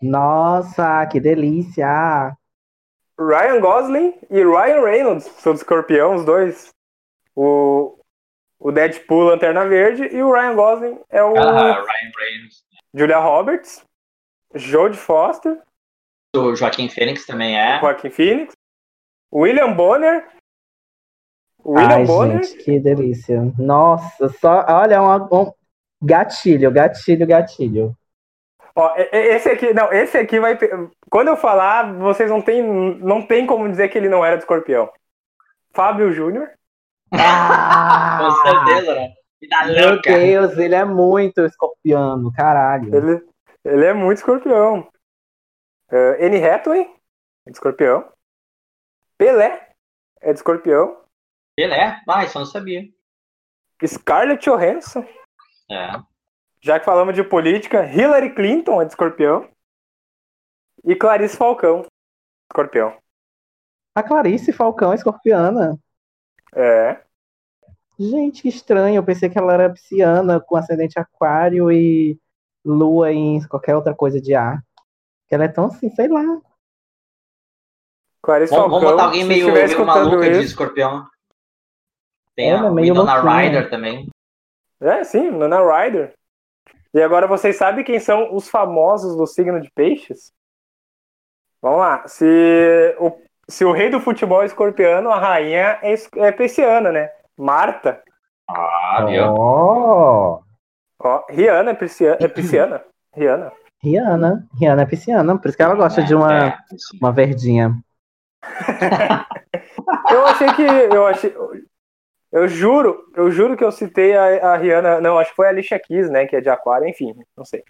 Speaker 4: Nossa, que delícia.
Speaker 1: Ryan Gosling e Ryan Reynolds são de escorpião, os dois. O, o Deadpool Lanterna Verde e o Ryan Gosling é o
Speaker 5: Ah, Ryan Reynolds.
Speaker 1: Julia Roberts, Jodie Foster,
Speaker 5: O Joaquim Fênix também é.
Speaker 1: Joaquin Phoenix, William Bonner. William
Speaker 4: Ai,
Speaker 1: Bonner.
Speaker 4: gente, que delícia. Nossa, só, olha, um, um gatilho, gatilho, gatilho.
Speaker 1: Ó, esse aqui, não, esse aqui vai. Quando eu falar, vocês não tem, não tem como dizer que ele não era de escorpião. Fábio Júnior.
Speaker 5: Com certeza, né?
Speaker 4: Meu
Speaker 5: louca.
Speaker 4: Deus, ele é muito escorpiano, caralho.
Speaker 1: Ele, ele é muito escorpião. Uh, Anne Hathaway é de escorpião. Pelé é de escorpião.
Speaker 5: Ele é? Ah, isso eu não sabia.
Speaker 1: Scarlett Johansson.
Speaker 5: É.
Speaker 1: Já que falamos de política, Hillary Clinton é de escorpião. E Clarice Falcão, escorpião.
Speaker 4: A Clarice Falcão é escorpiana.
Speaker 1: É.
Speaker 4: Gente, que estranho. Eu pensei que ela era pisciana, com ascendente aquário e lua em qualquer outra coisa de ar. Que ela é tão assim, sei lá.
Speaker 1: Clarice
Speaker 5: Vamos,
Speaker 1: Falcão.
Speaker 5: vamos botar alguém
Speaker 1: se
Speaker 5: meio, meio maluca de escorpião. Tem
Speaker 4: Ela
Speaker 5: a
Speaker 4: é meio
Speaker 5: Winona. Ryder também.
Speaker 1: É, sim, Nana Ryder. E agora vocês sabem quem são os famosos do signo de peixes? Vamos lá. Se o, se o rei do futebol é escorpiano, a rainha é, é pisciana, né? Marta.
Speaker 5: Ah, viu?
Speaker 4: Oh!
Speaker 1: Ó, Rihanna é pisciana. É pisciana. Rihanna.
Speaker 4: Rihanna. Rihanna é pisciana, por isso que ela gosta de uma,
Speaker 5: É,
Speaker 4: uma verdinha.
Speaker 1: Eu achei que. Eu achei. Eu juro, eu juro que eu citei a, a Rihanna. Não, acho que foi a Alicia Keys, né? Que é de aquário, enfim, não sei.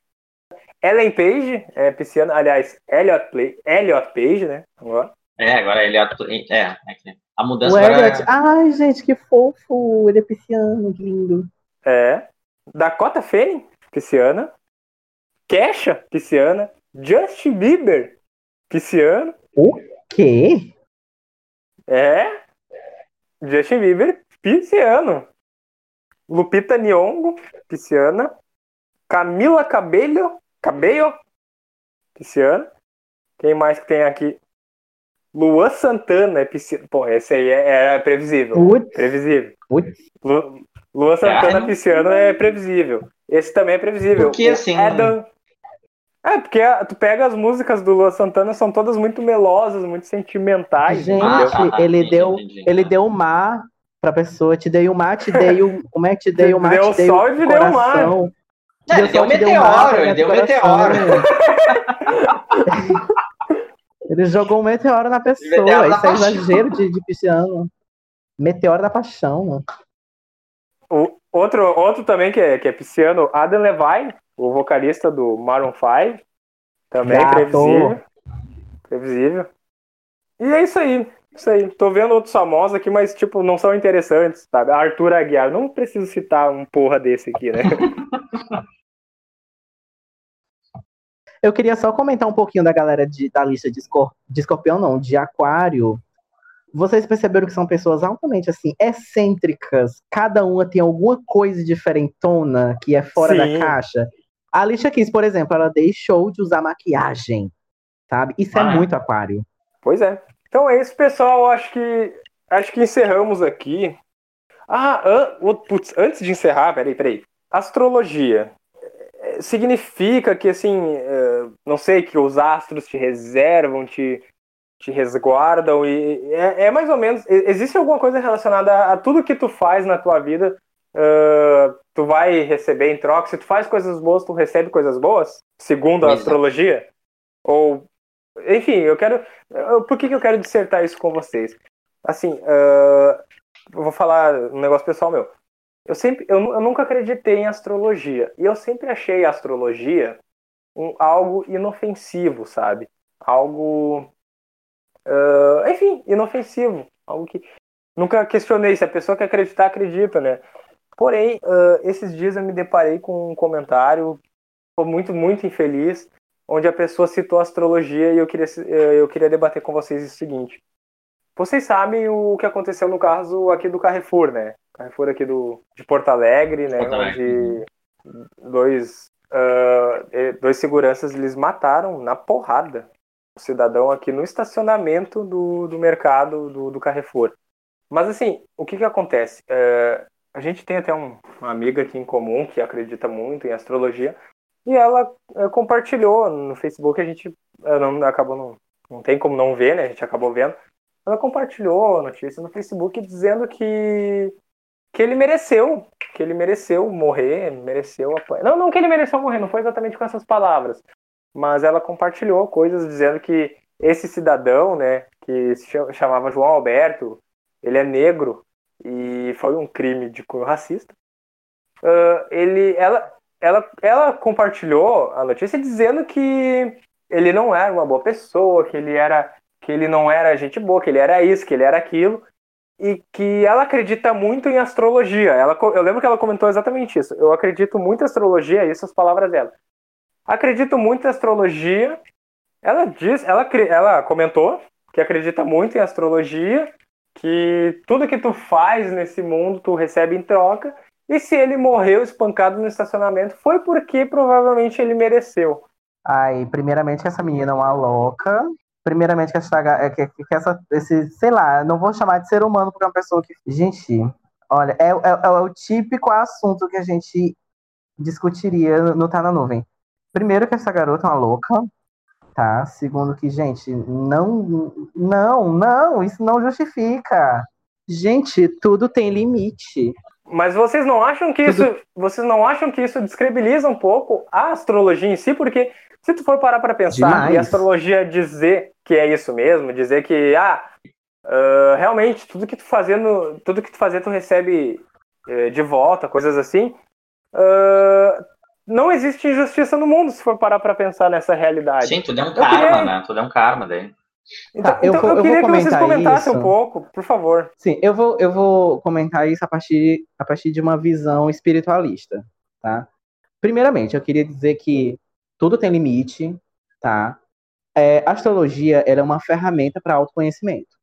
Speaker 1: Ellen Page, é pisciana, aliás, Elliot, Play, Elliot Page, né? Agora.
Speaker 5: É, agora ele é. É, é que a mudança
Speaker 4: O Elliot, ai, gente, que fofo. Ele é pisciano, que lindo.
Speaker 1: É. Dakota Fanning, pisciana. Kesha, pisciana. Justin Bieber, pisciano.
Speaker 4: Quê?
Speaker 1: É. Justin Bieber, pisciano. Lupita Nyong'o, pisciana. Camila Cabello, Cabello, pisciana. Quem mais que tem aqui? Luan Santana é pisciana. Pô, esse aí é, é previsível.
Speaker 4: Putz,
Speaker 1: Previsível.
Speaker 4: putz.
Speaker 1: Lu- Luan Santana
Speaker 5: É.
Speaker 1: pisciano é previsível. Esse também é previsível.
Speaker 5: Porque, assim,
Speaker 1: Adam... É, porque tu pega as músicas do Luan Santana, são todas muito melosas, muito sentimentais,
Speaker 4: Gente?
Speaker 5: Ah, tá,
Speaker 4: ele
Speaker 5: entendi,
Speaker 4: deu,
Speaker 5: entendi.
Speaker 4: ele deu o mar pra pessoa. Te dei o mar, te dei o. Como é que te dei o mar?
Speaker 1: Deu
Speaker 4: te dei
Speaker 1: sol
Speaker 4: o
Speaker 1: e te deu o mar.
Speaker 5: deu um
Speaker 4: sol, te dei o mar,
Speaker 5: meteoro, ele deu um meteoro.
Speaker 4: Ele jogou um meteoro na pessoa.
Speaker 5: Meteoro
Speaker 4: Isso é
Speaker 5: paixão.
Speaker 4: exagero de, de pisciano. Meteoro da paixão, mano.
Speaker 1: O, outro, outro também que é, que é pisciano, Adam Levine, o vocalista do Maroon 5. Também
Speaker 4: Gato.
Speaker 1: previsível. Previsível. E é isso aí. Isso aí. Tô vendo outros famosos aqui, mas, tipo, não são interessantes, sabe? Arthur Aguiar. Não preciso citar um porra desse aqui, né?
Speaker 4: Eu queria só comentar um pouquinho da galera de- da lista de, escor- de escorpião, não, de aquário. Vocês perceberam que são pessoas altamente, assim, excêntricas. Cada uma tem alguma coisa diferentona que é fora
Speaker 1: Sim.
Speaker 4: da caixa. A Alicia Keys, por exemplo, ela deixou de usar maquiagem, sabe? Isso é
Speaker 5: Ah.
Speaker 4: muito aquário.
Speaker 1: Pois é. Então é isso, pessoal. Acho que acho que encerramos aqui. Ah, an- putz, antes de encerrar, peraí, peraí. Astrologia eh, significa que assim, eh, não sei, que os astros te reservam, te te resguardam e é, é mais ou menos. Existe alguma coisa relacionada a, a tudo que tu faz na tua vida? Uh, tu vai receber em troca. Se tu faz coisas boas, tu recebe coisas boas, segundo a
Speaker 5: é.
Speaker 1: astrologia? Ou, enfim, eu quero. Por que, que eu quero dissertar isso com vocês? Assim, uh, eu vou falar um negócio pessoal meu. Eu sempre, eu, eu nunca acreditei em astrologia e eu sempre achei a astrologia um, algo inofensivo, sabe? Algo, ah, enfim, inofensivo, algo que nunca questionei se a pessoa que acreditar acredita, né? Porém, ah, esses dias eu me deparei com um comentário muito muito infeliz, onde a pessoa citou a astrologia e eu queria eh, eu queria debater com vocês o seguinte. Vocês sabem o que aconteceu no caso aqui do Carrefour, né? Carrefour aqui do, de Porto Alegre, né?
Speaker 5: Porto Alegre.
Speaker 1: Onde dois, eh, dois seguranças eles mataram na porrada o cidadão aqui no estacionamento do, do mercado do, do Carrefour. Mas assim, o que que acontece? Eh, a gente tem até um- uma amiga aqui em comum que acredita muito em astrologia e ela eh, compartilhou no Facebook, a gente eh, não, acabou não, não tem como não ver, né? A gente acabou vendo. Ela compartilhou a notícia no Facebook dizendo que que ele mereceu, que ele mereceu morrer, mereceu apanhar. Não, não que ele mereceu morrer, não foi exatamente com essas palavras, mas ela compartilhou coisas dizendo que esse cidadão, né, que se cha- chamava João Alberto, ele é negro e foi um crime de cunho racista. Ah, ele, ela, ela, ela compartilhou a notícia dizendo que ele não era uma boa pessoa, que ele era, que ele não era gente boa, que ele era isso, que ele era aquilo e que ela acredita muito em astrologia. Ela, eu lembro que ela comentou exatamente isso. Eu acredito muito em astrologia, isso as palavras dela. Acredito muito em astrologia. Ela diz, ela, ela comentou que acredita muito em astrologia, que tudo que tu faz nesse mundo tu recebe em troca. E se ele morreu espancado no estacionamento foi porque provavelmente ele mereceu.
Speaker 4: Ai, primeiramente essa menina é uma louca. Primeiramente que essa, é que, que essa esse, sei lá, não vou chamar de ser humano porque é uma pessoa que. Gente, olha, é, é, é o típico assunto que a gente discutiria no Tá na Nuvem. Primeiro que essa garota é uma louca, tá? Segundo que, gente, não, não, não, isso não justifica. Gente, tudo tem limite.
Speaker 1: Mas vocês não acham que isso, vocês não acham que isso descredibiliza um pouco a astrologia em si? Porque se tu for parar para pensar
Speaker 4: Demais.
Speaker 1: e a astrologia dizer que é isso mesmo, dizer que ah, ah, realmente tudo que tu fazendo, tudo que tu fazer tu recebe eh, de volta, coisas assim, ah, não existe injustiça no mundo se for parar para pensar nessa realidade.
Speaker 5: Sim, tudo é um
Speaker 1: Eu
Speaker 5: karma,
Speaker 1: queria-
Speaker 5: né? Tudo é um karma daí.
Speaker 1: Então,
Speaker 4: Tá, eu
Speaker 1: então eu,
Speaker 4: eu
Speaker 1: queria que vocês comentassem
Speaker 4: isso.
Speaker 1: um pouco, por favor.
Speaker 4: Sim, eu vou, eu vou comentar isso a partir, a partir de uma visão espiritualista, tá? Primeiramente, eu queria dizer que tudo tem limite, tá? É, a astrologia ela é uma ferramenta para autoconhecimento,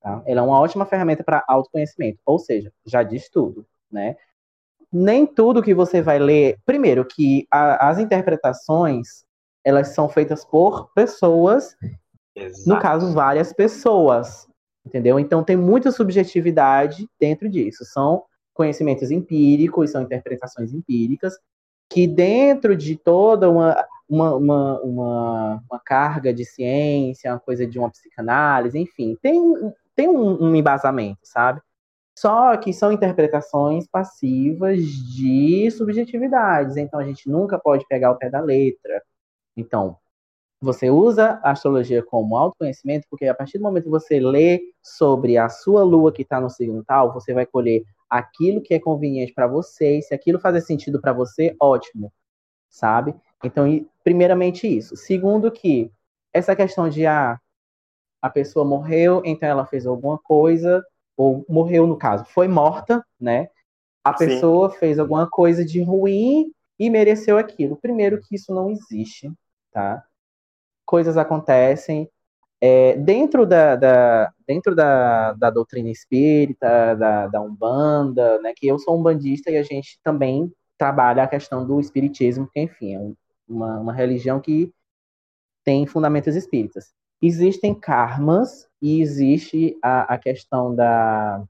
Speaker 4: tá? Ela é uma ótima ferramenta para autoconhecimento, ou seja, já diz tudo, né? Nem tudo que você vai ler, primeiro que a- as interpretações elas são feitas por pessoas no caso, várias pessoas, entendeu? Então tem muita subjetividade dentro disso. São conhecimentos empíricos, são interpretações empíricas, que dentro de toda uma, uma, uma, uma, uma carga de ciência, uma coisa de uma psicanálise, enfim, tem, tem um, um embasamento, sabe? Só que são interpretações passivas de subjetividades, então a gente nunca pode pegar o pé da letra. Então, você usa a astrologia como autoconhecimento, porque a partir do momento que você lê sobre a sua lua que está no signo tal, você vai colher aquilo que é conveniente para você, e se aquilo fazer sentido para você, ótimo, sabe? Então, primeiramente isso. Segundo que essa questão de ah, a pessoa morreu, então ela fez alguma coisa, ou morreu no caso, foi morta, né? A
Speaker 1: Sim.
Speaker 4: pessoa fez alguma coisa de ruim e mereceu aquilo. Primeiro que isso não existe, tá? Coisas acontecem é, dentro da, da- dentro da, da doutrina espírita, da, da umbanda, né? Que eu sou umbandista e a gente também trabalha a questão do espiritismo, que enfim é um- uma, uma religião que tem fundamentos espíritas. Existem karmas e existe a, a questão da,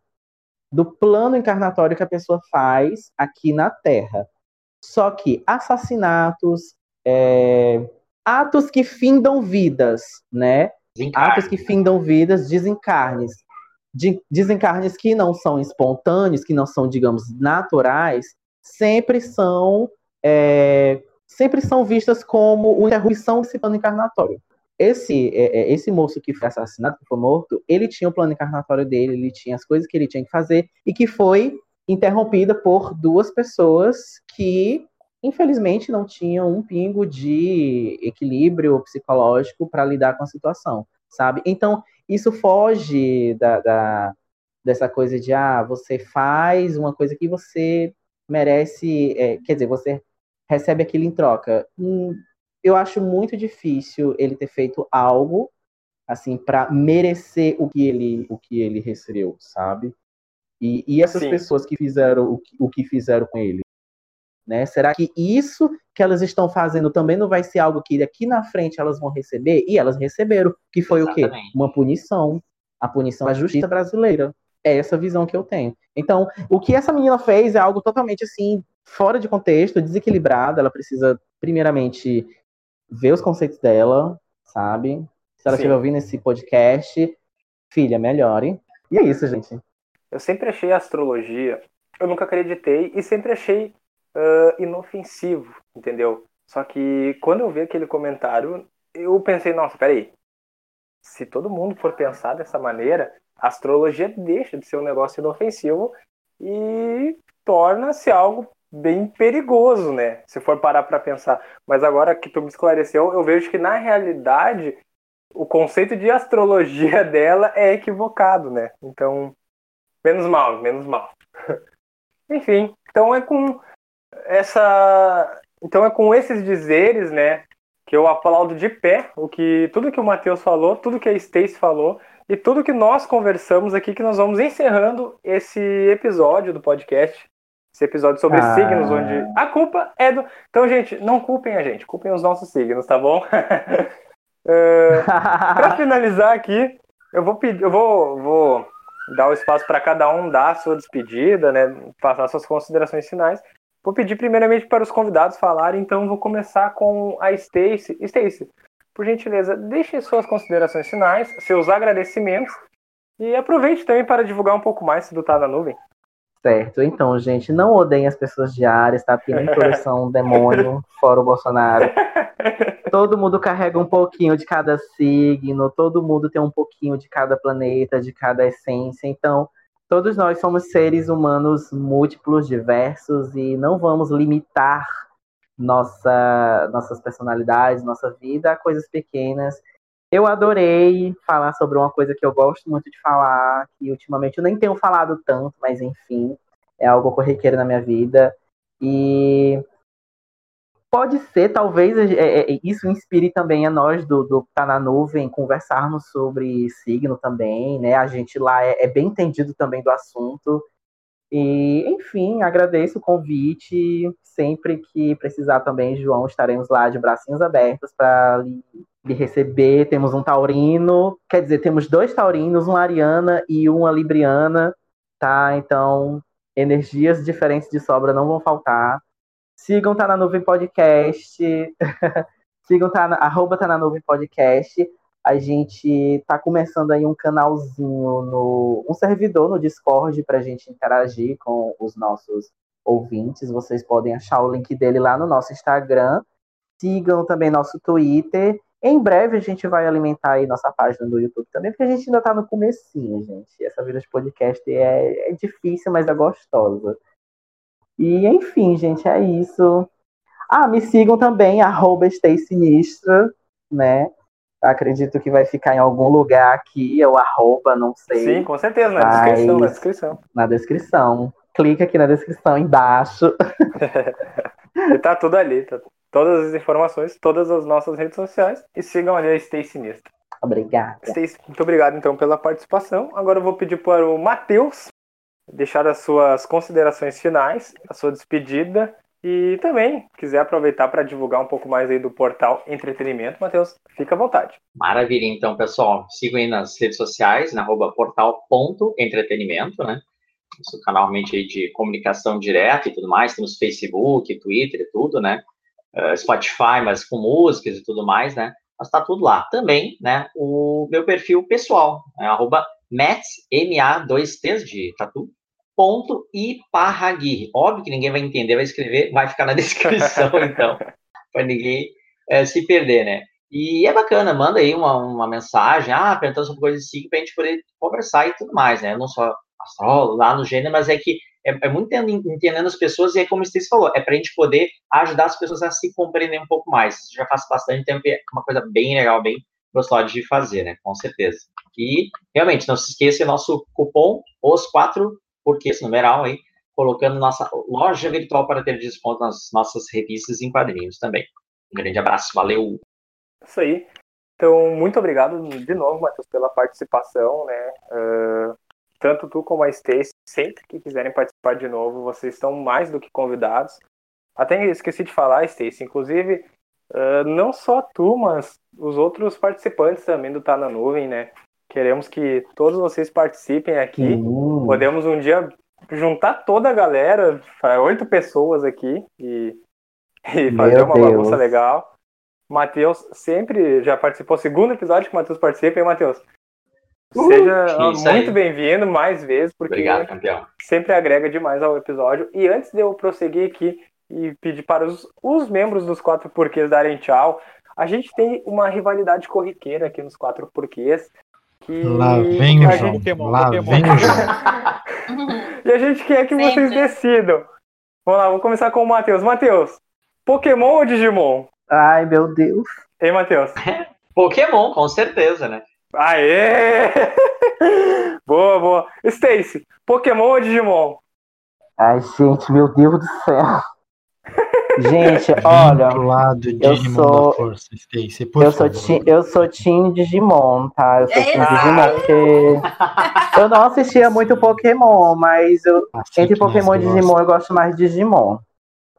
Speaker 4: do plano encarnatório que a pessoa faz aqui na Terra. Só que assassinatos, é, atos que findam vidas, né?
Speaker 5: Desencarne.
Speaker 4: atos que findam vidas, desencarnes. De- desencarnes que não são espontâneos, que não são, digamos, naturais, sempre são é, sempre são vistas como uma interrupção desse plano encarnatório. Esse, é, é, esse moço que foi assassinado, que foi morto, ele tinha o plano encarnatório dele, ele tinha as coisas que ele tinha que fazer e que foi interrompida por duas pessoas que, infelizmente, não tinham um pingo de equilíbrio psicológico para lidar com a situação, sabe? Então, isso foge da, da- dessa coisa de, ah, você faz uma coisa que você merece, é, quer dizer, você recebe aquilo em troca. Hum, eu acho muito difícil ele ter feito algo assim para merecer o que ele o que ele recebeu, sabe? E, e essas
Speaker 1: Sim.
Speaker 4: pessoas que fizeram o que, o que fizeram com ele, né? Será que isso que elas estão fazendo também não vai ser algo que daqui na frente elas vão receber? E elas receberam, que foi o quê?
Speaker 5: Exatamente.
Speaker 4: Uma punição, a punição da justiça brasileira. É essa visão que eu tenho. Então, o que essa menina fez é algo totalmente assim fora de contexto, desequilibrado. Ela precisa primeiramente ver os conceitos dela, sabe? Se ela
Speaker 1: Sim.
Speaker 4: estiver ouvindo esse podcast, filha, melhore. E é isso, gente.
Speaker 1: Eu sempre achei a astrologia, eu nunca acreditei e sempre achei ah, inofensivo, entendeu? Só que quando eu vi aquele comentário, eu pensei, nossa, peraí. Se todo mundo for pensar dessa maneira, a astrologia deixa de ser um negócio inofensivo e torna-se algo bem perigoso, né? Se for parar para pensar. Mas agora que tu me esclareceu, eu vejo que na realidade o conceito de astrologia dela é equivocado, né? Então, menos mal, menos mal. Enfim, então é com essa, então é com esses dizeres, né, que eu aplaudo de pé o que tudo que o Matheus falou, tudo que a Stacy falou e tudo que nós conversamos aqui que nós vamos encerrando esse episódio do podcast. Esse episódio sobre
Speaker 4: Ah.
Speaker 1: signos, onde a culpa é do. Então, gente, não culpem a gente, culpem os nossos signos, tá bom? Eh, Para finalizar aqui, eu vou pedir, eu vou, vou dar o espaço para cada um dar a sua despedida, né? Passar suas considerações finais. Vou pedir primeiramente para os convidados falarem, então vou começar com a Stacy. Stacy, por gentileza, deixe suas considerações finais, seus agradecimentos e aproveite também para divulgar um pouco mais do Tá na Nuvem.
Speaker 4: Certo, então, gente, não odeiem as pessoas de Ares, tá? Porque nem todas são um demônio, fora o Bolsonaro. Todo mundo carrega um pouquinho de cada signo, todo mundo tem um pouquinho de cada planeta, de cada essência. Então, todos nós somos seres humanos múltiplos, diversos, e não vamos limitar nossa, nossas personalidades, nossa vida a coisas pequenas. Eu adorei falar sobre uma coisa que eu gosto muito de falar, que ultimamente eu nem tenho falado tanto, mas enfim, é algo corriqueiro na minha vida. E pode ser, talvez, é, é, isso inspire também a nós do, do Tá na Nuvem conversarmos sobre signo também, né? A gente lá é, é bem entendido também do assunto. E, enfim, agradeço o convite. Sempre que precisar também, João, estaremos lá de bracinhos abertos para lhe, lhe receber. Temos um taurino, quer dizer, temos dois taurinos, uma ariana e uma libriana, tá? Então, energias diferentes de sobra não vão faltar. Sigam Tá na Nuvem Podcast. Sigam tá na, arroba Tá na Nuvem Podcast. A gente tá começando aí um canalzinho no. um servidor no Discord pra gente interagir com os nossos ouvintes. Vocês podem achar o link dele lá no nosso Instagram. Sigam também nosso Twitter. Em breve a gente vai alimentar aí nossa página do YouTube também, porque a gente ainda tá no comecinho, gente. Essa vida de podcast é, é difícil, mas é gostosa. E enfim, gente, é isso. Ah, me sigam também, arroba Sinistra, né? Acredito que vai ficar em algum lugar aqui, ou arroba, não sei,
Speaker 1: Sim, com certeza, na
Speaker 4: Mas-
Speaker 1: descrição, na descrição.
Speaker 4: na descrição. Clica aqui na descrição embaixo.
Speaker 1: E tá tudo ali, tá todas as informações, todas as nossas redes sociais e sigam ali a Stay Sinistra.
Speaker 4: Obrigada.
Speaker 1: Muito obrigado então pela participação. Agora eu vou pedir para o Matheus deixar as suas considerações finais, a sua despedida e também quiser aproveitar para divulgar um pouco mais aí do portal Entretenimento, Matheus, fica à vontade.
Speaker 5: Maravilha, então, pessoal. Sigam aí nas redes sociais, na arroba portal.entretenimento, né? Nosso canal realmente aí de comunicação direta e tudo mais. Temos Facebook, Twitter e tudo, né? Eh, Spotify, mas com músicas e tudo mais, né? mas tá tudo lá. Também, né, o meu perfil pessoal, é arroba Mats, M-A-2-T de tatu, ponto Iparraguirre. Óbvio que ninguém vai entender, vai escrever, vai ficar na descrição, então, para ninguém é, se perder, né? E é bacana, manda aí uma, uma mensagem, ah, perguntando sobre coisas assim, para a gente poder conversar e tudo mais, né? Eu não sou astrólogo lá no gênero, mas é que é, é muito entendendo as pessoas e é como o Stacy falou, é para a gente poder ajudar as pessoas a se compreender um pouco mais. Isso já faz bastante tempo e é uma coisa bem legal, bem gostosa de fazer, né? Com certeza. E realmente, não se esqueça nosso cupom, os quatro, porque esse numeral aí, colocando nossa loja virtual para ter desconto nas nossas revistas em quadrinhos também. Um grande abraço, valeu!
Speaker 1: Isso aí. Então, muito obrigado de novo, Matheus, pela participação, né? Uh, tanto tu como a Stacy, sempre que quiserem participar de novo, vocês estão mais do que convidados. Até esqueci de falar, Stacy, inclusive, uh, não só tu, mas os outros participantes também do Tá na Nuvem, né? Queremos que todos vocês participem aqui. Uhum. Podemos um dia juntar toda a galera, oito pessoas aqui, e, e fazer uma Deus. bagunça legal. Matheus sempre já participou, segundo episódio que o Matheus participa, hein, Matheus? Seja uh, muito bem-vindo mais vezes, porque
Speaker 5: Obrigado, campeão.
Speaker 1: sempre agrega demais ao episódio. E antes de eu prosseguir aqui e pedir para os, os membros dos Quatro Porquês darem tchau, a gente tem uma rivalidade corriqueira aqui nos Quatro Porquês.
Speaker 6: Lá vem o João. Gente... Lá vem o João.
Speaker 1: e a gente quer que sempre. vocês decidam. Vamos lá, vamos começar com o Matheus. Matheus, Pokémon ou Digimon?
Speaker 4: Ai, meu Deus.
Speaker 1: Ei, Matheus?
Speaker 5: Pokémon, com certeza, né?
Speaker 1: Aê! boa, boa. Stacy, Pokémon ou Digimon?
Speaker 4: Ai, gente, meu Deus do céu. Gente, olha,
Speaker 6: lado eu sou, força, Stacey,
Speaker 4: eu sou ti, eu sou Team Digimon, tá? Eu sou Team Digimon porque eu não assistia muito Pokémon, mas eu, entre Pokémon e Digimon eu gosto mais de Digimon.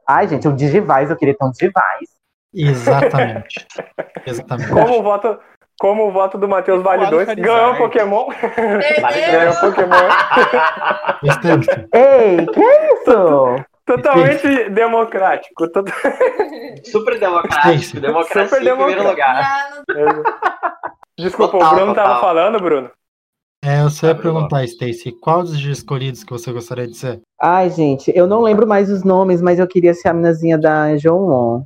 Speaker 4: Ai, gente, o Digivice, eu queria ter um Digivice.
Speaker 6: Exatamente. Exatamente.
Speaker 1: Como o voto, como o voto do Matheus vale 2, ganhou Pokémon. ganhou Pokémon.
Speaker 4: Ei, que é isso?
Speaker 1: Totalmente democrático.
Speaker 5: Super democrático. Democracia Super em primeiro lugar.
Speaker 1: Desculpa, total, o Bruno total. tava falando, Bruno?
Speaker 6: É, eu só ia perguntar, Stacy, qual dos escolhidos que você gostaria de ser?
Speaker 4: Ai, gente, eu não lembro mais os nomes, mas eu queria ser a minazinha da João.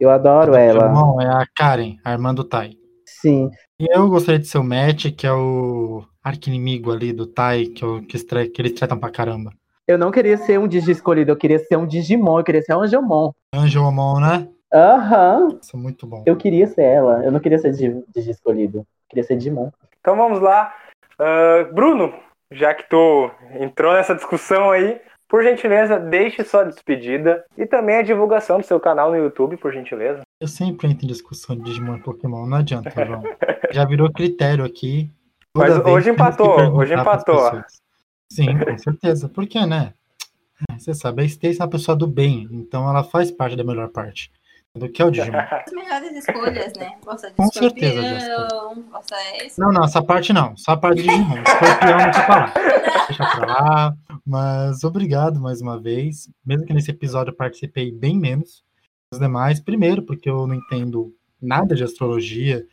Speaker 4: Eu adoro a ela.
Speaker 6: João é a Karen, a irmã do Tai.
Speaker 4: Sim.
Speaker 6: E eu gostaria de ser o Matt, que é o arquinimigo ali do Tai, que, eu, que, estre... que eles tratam pra caramba.
Speaker 4: Eu não queria ser um Digi escolhido, eu queria ser um Digimon, eu queria ser um Angelmon.
Speaker 6: Angelmon, né?
Speaker 4: Aham. Uhum.
Speaker 6: Isso é muito bom.
Speaker 4: Eu queria ser ela, eu não queria ser Digi escolhido, eu queria ser Digimon.
Speaker 1: Então vamos lá. Uh, Bruno, já que tu entrou nessa discussão aí, por gentileza, deixe sua despedida e também a divulgação do seu canal no YouTube, por gentileza.
Speaker 6: Eu sempre entro em discussão de Digimon e Pokémon, não adianta, João. Já virou critério aqui.
Speaker 1: Mas hoje empatou, hoje empatou.
Speaker 6: Sim, com certeza. Por quê, né? Você sabe, a Stacy é uma pessoa do bem, então ela faz parte da melhor parte. Do que é o Digimon.
Speaker 2: As melhores escolhas, né? Gosta de
Speaker 6: Com certeza, gosta esse. Não, não, essa parte não. Só a parte de Digimon. Escorpião, deixa pra lá. Deixa pra lá. Mas obrigado mais uma vez. Mesmo que nesse episódio eu participei bem menos os demais. Primeiro, porque eu não entendo nada de astrologia,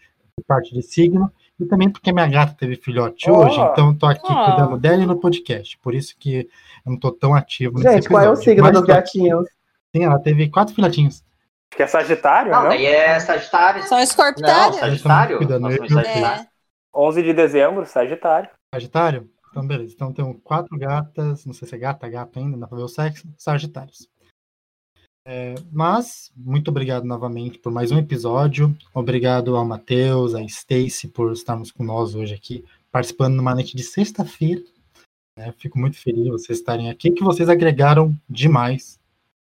Speaker 6: parte de signo. E também porque minha gata teve filhote oh, hoje, então eu tô aqui oh. cuidando dela no podcast. Por isso que eu não tô tão ativo
Speaker 4: nesse Gente, episódio. qual é o signo dos gatinhos?
Speaker 6: Sim, ela teve quatro filhotinhos.
Speaker 1: Que é Sagitário,
Speaker 5: não? Não, aí é Sagitário.
Speaker 2: São Escorpitários.
Speaker 5: Não, Sagitário.
Speaker 6: Cuidando,
Speaker 5: é.
Speaker 1: 11 de dezembro, Sagitário.
Speaker 6: Sagitário? Então, beleza. Então, tem quatro gatas, não sei se é gata, gata ainda, dá pra ver o sexo, Sagitários. É, mas, muito obrigado novamente por mais um episódio. Obrigado ao Matheus, a Stacy por estarmos com nós hoje aqui, participando numa noite de sexta-feira. É, fico muito feliz de vocês estarem aqui, que vocês agregaram demais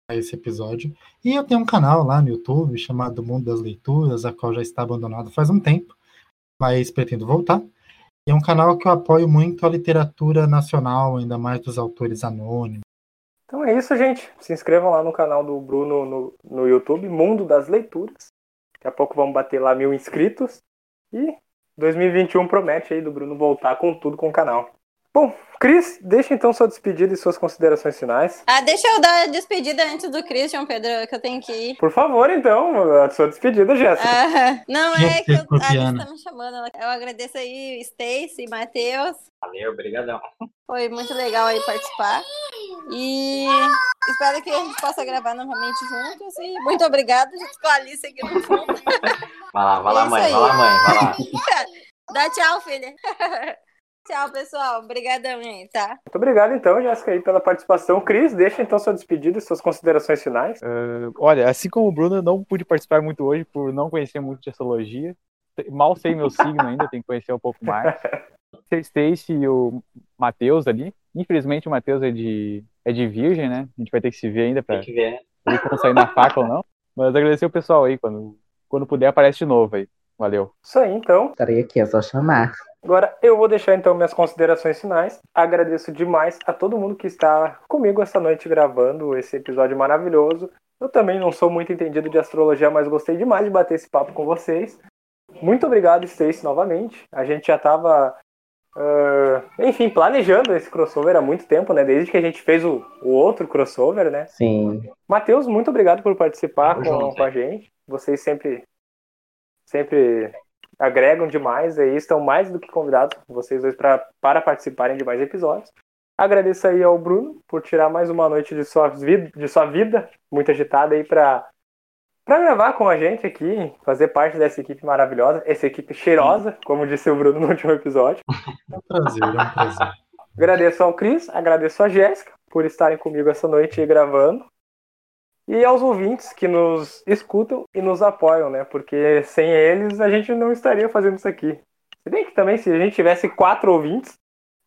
Speaker 6: a esse episódio. E eu tenho um canal lá no YouTube chamado Mundo das Leituras, a qual já está abandonado faz um tempo, mas pretendo voltar. E é um canal que eu apoio muito a literatura nacional, ainda mais dos autores anônimos
Speaker 1: então é isso, gente. Se inscrevam lá no canal do Bruno no, no YouTube, Mundo das Leituras. Daqui a pouco vamos bater lá mil inscritos. E 2021 promete aí do Bruno voltar com tudo com o canal. Bom, Cris, deixa então sua despedida e suas considerações finais.
Speaker 2: Ah, deixa eu dar a despedida antes do Christian, Pedro, que eu tenho que ir.
Speaker 1: Por favor, então, a sua despedida, Jéssica.
Speaker 2: Ah, não, é que eu, a. Alice tá me chamando. Eu agradeço aí, Stacy, Matheus.
Speaker 5: Valeu, obrigadão.
Speaker 2: Foi muito legal aí participar. E espero que a gente possa gravar novamente juntos. E muito obrigada, junto com a Alice aqui no fundo.
Speaker 5: Vai lá, vai
Speaker 2: É
Speaker 5: lá,
Speaker 2: isso
Speaker 5: mãe, vai lá, mãe, vai lá.
Speaker 2: Dá tchau, filha. tchau, pessoal. Obrigadão aí, tá?
Speaker 1: Muito obrigado, então, Jéssica, aí, pela participação. Cris, deixa então sua despedida e suas considerações finais.
Speaker 3: Olha, assim como o Bruno, eu não pude participar muito hoje por não conhecer muito de astrologia. Mal sei meu signo ainda, tenho que conhecer um pouco mais. Stacy e o Matheus ali. Infelizmente o Matheus é de, é de virgem, né? A gente vai ter que se ver ainda pra
Speaker 5: ver.
Speaker 3: ver como sair na faca ou não. Mas agradecer o pessoal aí, quando, quando puder aparece de novo aí. Valeu.
Speaker 1: Isso aí, então.
Speaker 4: Estarei aqui, é só chamar.
Speaker 1: Agora eu vou deixar então minhas considerações finais. Agradeço demais a todo mundo que está comigo essa noite gravando esse episódio maravilhoso. Eu também não sou muito entendido de astrologia, mas gostei demais de bater esse papo com vocês. Muito obrigado, Stacy, novamente. A gente já estava, enfim, planejando esse crossover há muito tempo, né? Desde que a gente fez o, o outro crossover, né?
Speaker 4: Sim.
Speaker 1: Matheus, muito obrigado por participar com, com a gente. Vocês sempre, sempre agregam demais aí, estão mais do que convidados, vocês dois, pra, para participarem de mais episódios. Agradeço aí ao Bruno por tirar mais uma noite de sua vida, de sua vida muito agitada aí para para gravar com a gente aqui, fazer parte dessa equipe maravilhosa, essa equipe cheirosa, como disse o Bruno no último episódio.
Speaker 6: É um prazer, é um prazer.
Speaker 1: Agradeço ao Cris, agradeço a Jéssica por estarem comigo essa noite gravando. E aos ouvintes que nos escutam e nos apoiam, né? Porque sem eles a gente não estaria fazendo isso aqui. Se bem que também, se a gente tivesse quatro ouvintes,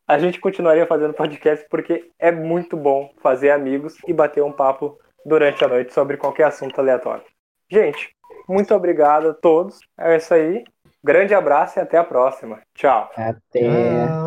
Speaker 1: a gente continuaria fazendo podcast, porque é muito bom fazer amigos e bater um papo durante a noite sobre qualquer assunto aleatório. Gente, muito obrigado a todos. É isso aí. Grande abraço e até a próxima. Tchau.
Speaker 4: Até.